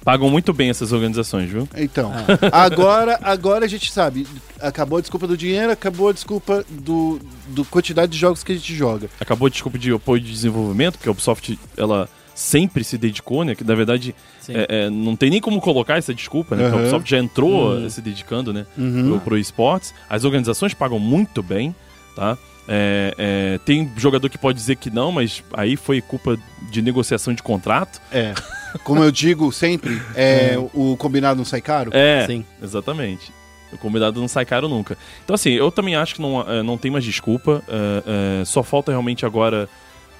Pagam muito bem essas organizações, viu? Então, Ah. agora, agora a gente sabe, acabou a desculpa do dinheiro, acabou a desculpa do, do quantidade de jogos que a gente joga. Acabou a desculpa de apoio de desenvolvimento, porque a Ubisoft, ela sempre se dedicou, né? Que na verdade é, é, não tem nem como colocar essa desculpa, né? Porque a. Ubisoft já entrou Uhum. eh, se dedicando, né? Uhum. Pro, pro esportes. As organizações pagam muito bem, tá? É, é, tem jogador que pode dizer que não, mas aí foi culpa de negociação de contrato. É. Como eu digo sempre, é, o combinado não sai caro. É, Sim. exatamente. O combinado não sai caro nunca. Então, assim, eu também acho que não, eh, não tem mais desculpa. eh, só falta realmente agora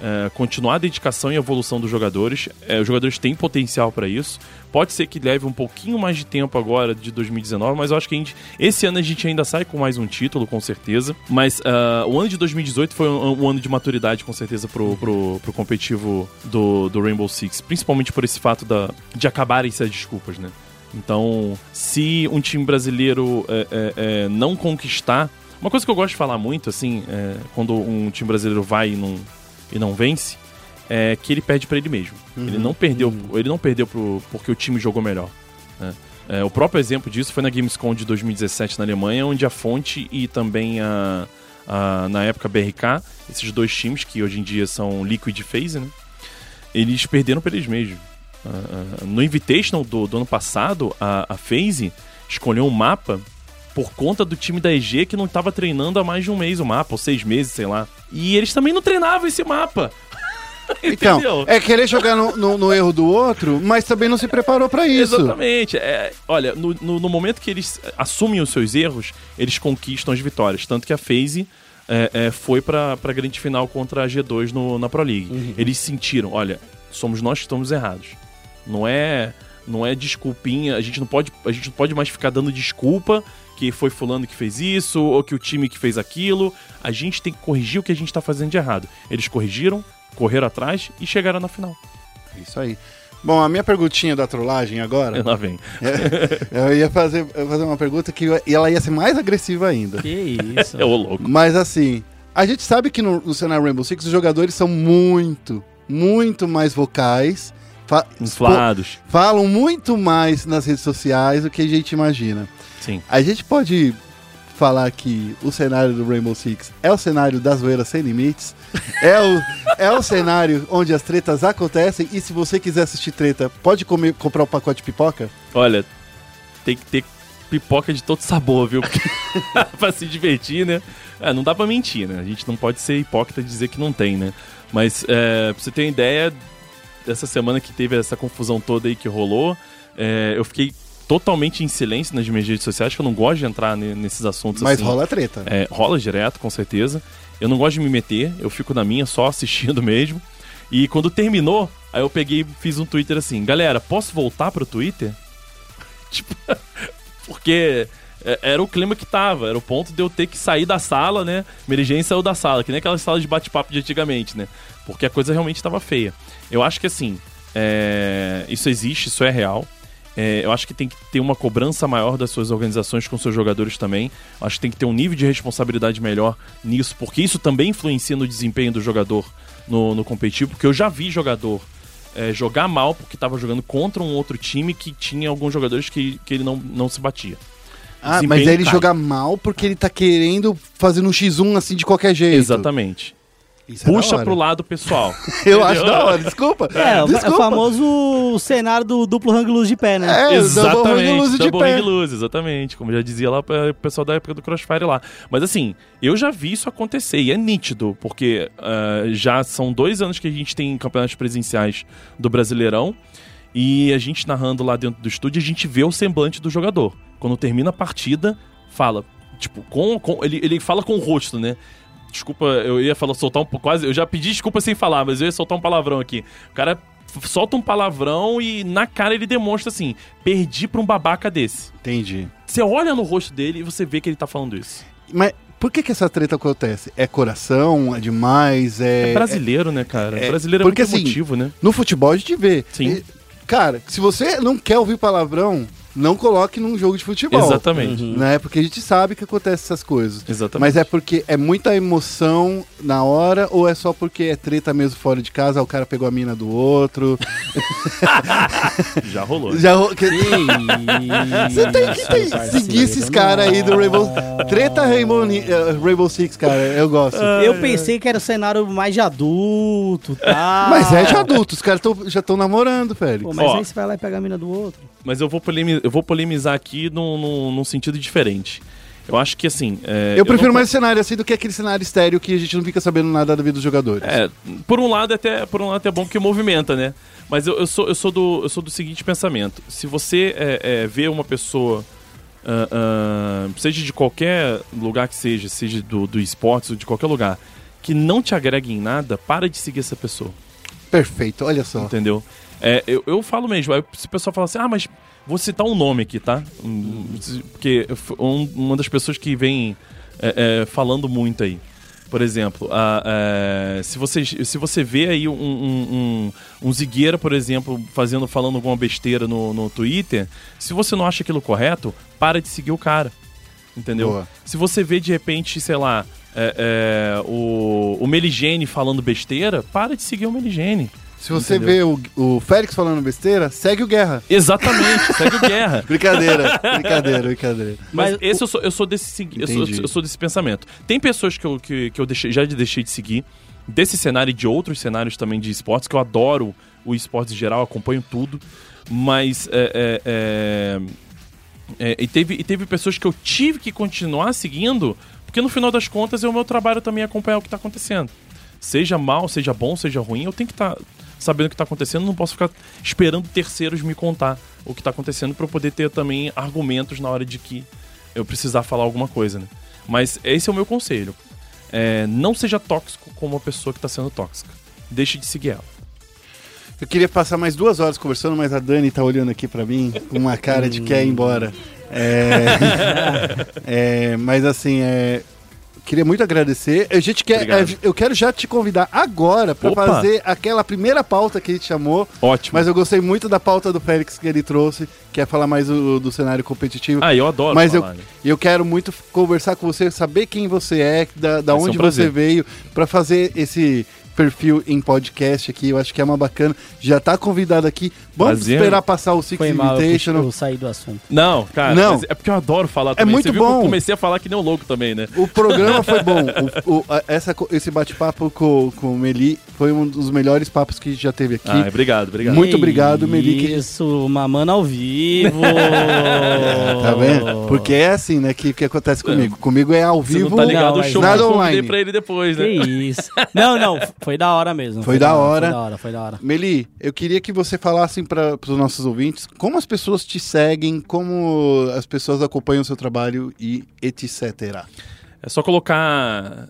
é, continuar a dedicação e evolução dos jogadores. É, os jogadores têm potencial para isso. Pode ser que leve um pouquinho mais de tempo agora de 2019, mas eu acho que gente, esse ano a gente ainda sai com mais um título, com certeza. Mas uh, o ano de 2018 foi um, um, ano de maturidade, com certeza, pro, pro, pro competitivo do, do Rainbow Six. Principalmente por esse fato da, de acabarem essas desculpas, né? Então, se um time brasileiro é, é, é, não conquistar. Uma coisa que eu gosto de falar muito, assim, quando um time brasileiro vai não, e não vence, é que ele perde para ele mesmo. Uhum. Ele não perdeu, uhum. ele não perdeu pro, porque o time jogou melhor. Né? É, o próprio exemplo disso foi na Gamescom de 2017 na Alemanha, onde a Fonte e também a, a, na época BRK, esses dois times que hoje em dia são Liquid e FaZe, né? Eles perderam para eles mesmos. Uh, no Invitational do, do, ano passado, a, a FaZe escolheu um mapa por conta do time da EG que não estava treinando há mais de um mês o mapa, ou seis meses, sei lá. E eles também não treinavam esse mapa. Então, é querer jogar no, no, no, erro do outro, mas também não se preparou para isso. Exatamente. É, olha, no, no, momento que eles assumem os seus erros, eles conquistam as vitórias. Tanto que a FaZe é, é, foi pra, pra grande final contra a G2 no, na Pro League. Uhum. Eles sentiram, olha, somos nós que estamos errados. Não é não é desculpinha, a gente não pode, a gente não pode mais ficar dando desculpa que foi fulano que fez isso ou que o time que fez aquilo. A gente tem que corrigir o que a gente está fazendo de errado. Eles corrigiram, correram atrás e chegaram na final. Isso aí. Bom, a minha perguntinha da trollagem agora. Lá vem. É, eu ia fazer, fazer uma pergunta que ela ia ser mais agressiva ainda. Que isso. é o louco. Mas assim, a gente sabe que no, no cenário Rainbow Six os jogadores são muito, muito mais vocais fa inflados. Falam muito mais nas redes sociais do que a gente imagina. Sim. A gente pode falar que o cenário do Rainbow Six é o cenário das zoeira sem limites. é, o, é o cenário onde as tretas acontecem. E se você quiser assistir treta, pode comer, comprar um pacote de pipoca? Olha, tem que ter pipoca de todo sabor, viu? pra se divertir, né? É, não dá pra mentir, né? A gente não pode ser hipócrita e dizer que não tem, né? Mas é, pra você ter uma ideia, dessa semana que teve essa confusão toda aí que rolou, é, eu fiquei totalmente em silêncio nas minhas redes sociais, que eu não gosto de entrar nesses assuntos Mas assim. rola treta. É, rola direto, com certeza. Eu não gosto de me meter, eu fico na minha só assistindo mesmo. E quando terminou, aí eu peguei e fiz um Twitter assim: galera, posso voltar pro Twitter? tipo, porque é, era o clima que tava, era o ponto de eu ter que sair da sala, né? Mary saiu da sala, que nem aquela sala de bate-papo de antigamente, né? Porque a coisa realmente estava feia. Eu acho que assim, é... isso existe, isso é real. É, eu acho que tem que ter uma cobrança maior das suas organizações com seus jogadores também. Eu acho que tem que ter um nível de responsabilidade melhor nisso, porque isso também influencia no desempenho do jogador no, no competitivo. Porque eu já vi jogador é, jogar mal porque estava jogando contra um outro time que tinha alguns jogadores que, que ele não, não se batia. Ah, mas aí ele cai. joga mal porque ele tá querendo fazer um X1 assim de qualquer jeito. Exatamente. Isso é Puxa é pro lado pessoal. eu acho da hora, desculpa. É, desculpa. é o famoso cenário do duplo hang loose de pé, né? É, exatamente. Double hang de double pé. Hang loose, exatamente. Como já dizia lá o pessoal da época do Crossfire lá. Mas assim, eu já vi isso acontecer e é nítido, porque uh, já são dois anos que a gente tem campeonatos presenciais do Brasileirão e a gente narrando lá dentro do estúdio, a gente vê o semblante do jogador. Quando termina a partida, fala, tipo, com, com ele, ele fala com o rosto, né? Desculpa, eu ia falar, soltar um quase. Eu já pedi desculpa sem falar, mas eu ia soltar um palavrão aqui. O cara solta um palavrão e na cara ele demonstra assim: perdi pra um babaca desse. Entendi. Você olha no rosto dele e você vê que ele tá falando isso. Mas por que, que essa treta acontece? É coração? É demais? É, é brasileiro, é, né, cara? É, brasileiro é porque, muito assim, emotivo, né? No futebol a gente vê. Sim. E, cara, se você não quer ouvir palavrão, não coloque num jogo de futebol. Exatamente. Uhum. Né? Porque a gente sabe que acontece essas coisas. Exatamente. Mas é porque é muita emoção na hora ou é só porque é treta mesmo fora de casa, o cara pegou a mina do outro. Já rolou. Já ro... que... Você tem que tem... seguir esses caras aí do Rainbow... Treta Rainbow, uh, Rainbow Six, cara, eu gosto. Eu pensei que era o cenário mais de adulto, tá? Mas é de adulto, os caras já estão namorando, Félix. Pô, mas Ó, aí você vai lá e pega a mina do outro mas eu vou, polemizar, eu vou polemizar aqui num, num, num sentido diferente. Eu acho que assim. É, eu prefiro eu não... mais cenário assim do que aquele cenário estéreo que a gente não fica sabendo nada da vida dos jogadores. É, por um lado até, por um lado até é bom porque movimenta, né? Mas eu, eu, sou, eu, sou, do, eu sou do seguinte pensamento: se você é, é, vê uma pessoa, uh, uh, seja de qualquer lugar que seja, seja do, do esportes ou de qualquer lugar, que não te agrega em nada, para de seguir essa pessoa. Perfeito, olha só. Entendeu? É, eu, eu falo mesmo, aí se o pessoal fala assim, ah, mas vou citar um nome aqui, tá? Porque um- uma das pessoas que vem é, é, falando muito aí. Por exemplo, a- é, se, você, se você vê aí um, um, um, um Zigueira, por exemplo, fazendo, falando alguma besteira no, no Twitter, se você não acha aquilo correto, para de seguir o cara. Entendeu? Boa. Se você vê de repente, sei lá, é, é, o, o Meligene falando besteira, para de seguir o Meligene. Se você Entendeu? vê o, o Félix falando besteira, segue o Guerra. Exatamente, segue o guerra. Brincadeira, brincadeira, brincadeira. Mas, Mas esse eu sou, eu sou desse segui- eu sou, eu sou desse pensamento. Tem pessoas que eu, que, que eu deixei, já deixei de seguir, desse cenário e de outros cenários também de esportes, que eu adoro o esportes em geral, acompanho tudo. Mas é, é, é, é, e, teve, e teve pessoas que eu tive que continuar seguindo, porque no final das contas é o meu trabalho também acompanhar o que está acontecendo. Seja mal, seja bom, seja ruim, eu tenho que estar sabendo o que está acontecendo, não posso ficar esperando terceiros me contar o que está acontecendo para eu poder ter também argumentos na hora de que eu precisar falar alguma coisa, né? Mas esse é o meu conselho. É, não seja tóxico com uma pessoa que está sendo tóxica. Deixe de seguir ela. Eu queria passar mais duas horas conversando, mas a Dani tá olhando aqui pra mim com uma cara de quer ir embora. É, é, mas assim, é, queria muito agradecer. A gente quer, Obrigado. eu quero já te convidar agora pra Opa! fazer aquela primeira pauta que a gente chamou. Ótimo. Mas eu gostei muito da pauta do Félix que ele trouxe, que é falar mais do, do cenário competitivo. Ah, eu adoro Mas eu, falar, né? eu quero muito conversar com você, saber quem você é, da, da ser um onde você veio, pra fazer esse perfil em podcast aqui. Eu acho que é uma bacana. Já tá convidado aqui. Vamos Prazer. esperar passar o Six Foi mal, eu, Invitational. eu saí do assunto. Não, cara, Não. é porque eu adoro falar também. muito Você viu que bom. eu comecei a falar que nem um louco também, né? O programa foi bom. O- o- a- essa, esse bate-papo com, com o Meli foi um dos melhores papos que a gente já teve aqui. Ah, obrigado, obrigado. Muito obrigado, Meli, que- Isso, mamando ao vivo. Tá vendo? Porque é assim, né, que, que acontece comigo. Comigo é ao Você vivo. não tá ligado Não, o show nada que eu online. pra ele depois, Que né? isso. Não, não, foi da hora mesmo. Foi da hora. Foi da hora, foi da hora. Meli, eu queria que você falasse para os nossos ouvintes como as pessoas te seguem, como as pessoas acompanham o seu trabalho e etc. É só colocar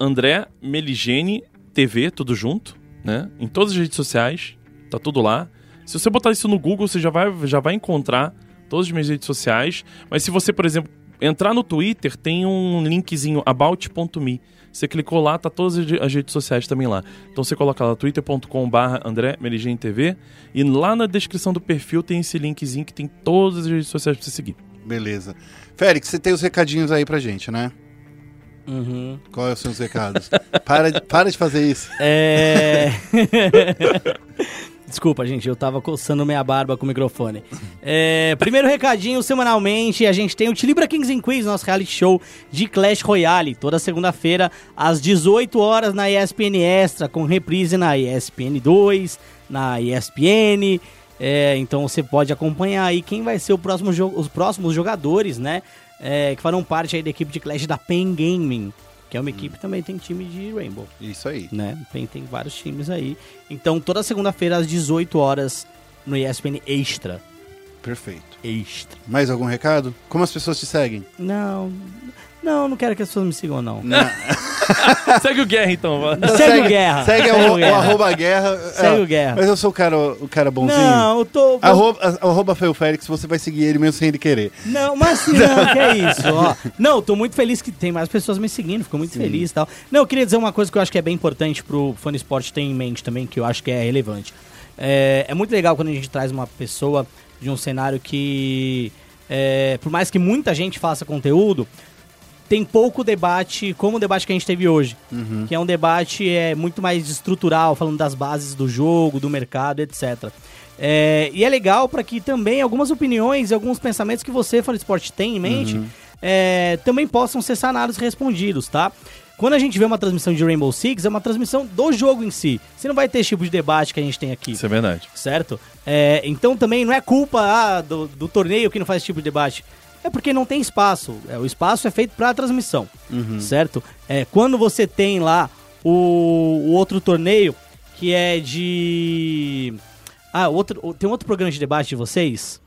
André Meligene TV, tudo junto, né? Em todas as redes sociais, tá tudo lá. Se você botar isso no Google, você já vai, já vai encontrar todas as minhas redes sociais. Mas se você, por exemplo, entrar no Twitter, tem um linkzinho about.me. Você clicou lá, tá todas as redes sociais também lá. Então você coloca lá twitter.com.br André TV e lá na descrição do perfil tem esse linkzinho que tem todas as redes sociais pra você seguir. Beleza. Félix, você tem os recadinhos aí pra gente, né? Uhum. Quais são os recados? para, de, para de fazer isso. É. Desculpa, gente, eu tava coçando minha barba com o microfone. É, primeiro recadinho, semanalmente, a gente tem o Tilibra Kings and Queens, nosso reality show de Clash Royale, toda segunda-feira, às 18 horas na ESPN Extra, com reprise na ESPN 2, na ESPN. É, então você pode acompanhar aí quem vai ser próximo os próximos jogadores, né? é, que farão parte aí da equipe de Clash da Pen Gaming, que é uma equipe que também tem time de Rainbow Isso aí. né? Tem, tem vários times aí. Então, toda segunda-feira às 18 horas no ESPN Extra. Perfeito. Extra. Mais algum recado? Como as pessoas te seguem? Não, não, não quero que as pessoas me sigam, não. Segue o Guerra então, vai. Segue o Guerra. Segue, Segue o, o Guerra. o arroba guerra. Segue Ah, o Guerra. Mas eu sou o cara, o cara bonzinho. Não, eu tô... Arroba, arroba Feio Félix, você vai seguir ele mesmo sem ele querer. Não, mas assim, não, que é isso, ó. Não, tô muito feliz que tem mais pessoas me seguindo, fico muito feliz e tal. Não, eu queria dizer uma coisa que eu acho que é bem importante pro fã de esporte ter em mente também, que eu acho que é relevante. É, é muito legal quando a gente traz uma pessoa de um cenário que, é, por mais que muita gente faça conteúdo, tem pouco debate como o debate que a gente teve hoje. Que é um debate é, muito mais estrutural, falando das bases do jogo, do mercado, etc. É, e é legal para que também algumas opiniões e alguns pensamentos que você, de esporte, tem em mente é, também possam ser sanados e respondidos, tá? Quando a gente vê uma transmissão de Rainbow Six, é uma transmissão do jogo em si. Você não vai ter esse tipo de debate que a gente tem aqui Isso é verdade. certo? É, então também não é culpa ah, do, do torneio que não faz esse tipo de debate. É porque não tem espaço. É, o espaço é feito para transmissão, certo? É, quando você tem lá o, o outro torneio que é de. Ah, outro, tem outro programa de debate de vocês?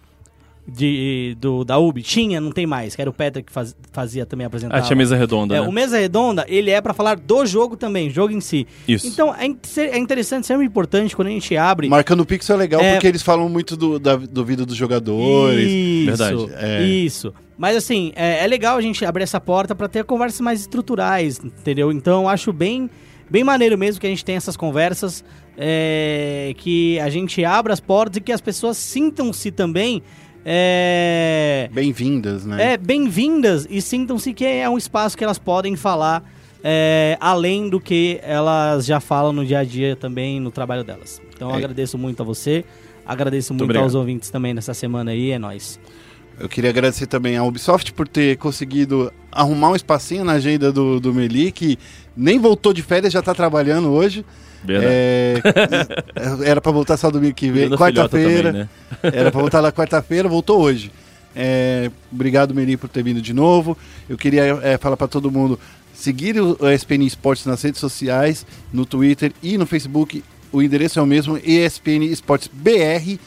De, do, da UB? Tinha, não tem mais, que era o Peter que faz- fazia também apresentar. Ah, tinha mesa redonda, É, né? o Mesa Redonda, ele é pra falar do jogo também, jogo em si. Isso. Então, é, é interessante, sempre importante quando a gente abre... Marcando o Pixel é legal É. porque eles falam muito do, da, do vida dos jogadores. Isso, Verdade. É. Isso. Mas assim, é, é legal a gente abrir essa porta pra ter conversas mais estruturais, entendeu? Então eu acho bem, bem maneiro mesmo que a gente tenha essas conversas, é, que a gente abra as portas e que as pessoas sintam-se também é, Bem-vindas, né? é, bem-vindas e sintam-se que é um espaço que elas podem falar é, além do que elas já falam no dia a dia também no trabalho delas. Então eu É. agradeço muito a você, agradeço muito, obrigado. aos ouvintes também nessa semana aí, é nóis. Eu queria agradecer também à Ubisoft por ter conseguido arrumar um espacinho na agenda do, do Meli, que nem voltou de férias, já tá trabalhando hoje. Verdade. É, era pra voltar só domingo que vem, quarta-feira. né? Era pra voltar lá quarta-feira, voltou hoje. É, obrigado, Meli, por ter vindo de novo. Eu queria é, falar pra todo mundo seguir o ESPN Esportes nas redes sociais, no Twitter e no Facebook. O endereço é o mesmo, ESPN Esportes BR.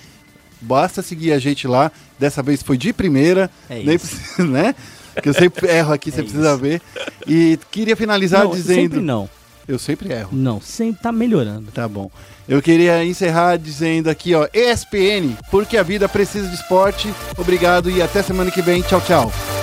Basta seguir a gente lá. Dessa vez foi de primeira. É nem isso. precisa, né? Que eu sempre erro aqui, você É precisa isso. ver. E queria finalizar não, dizendo. sempre não. Eu sempre erro. Não, sempre tá melhorando. Tá bom. Eu queria encerrar dizendo aqui, ó, ESPN, porque a vida precisa de esporte. Obrigado e até semana que vem. Tchau, tchau.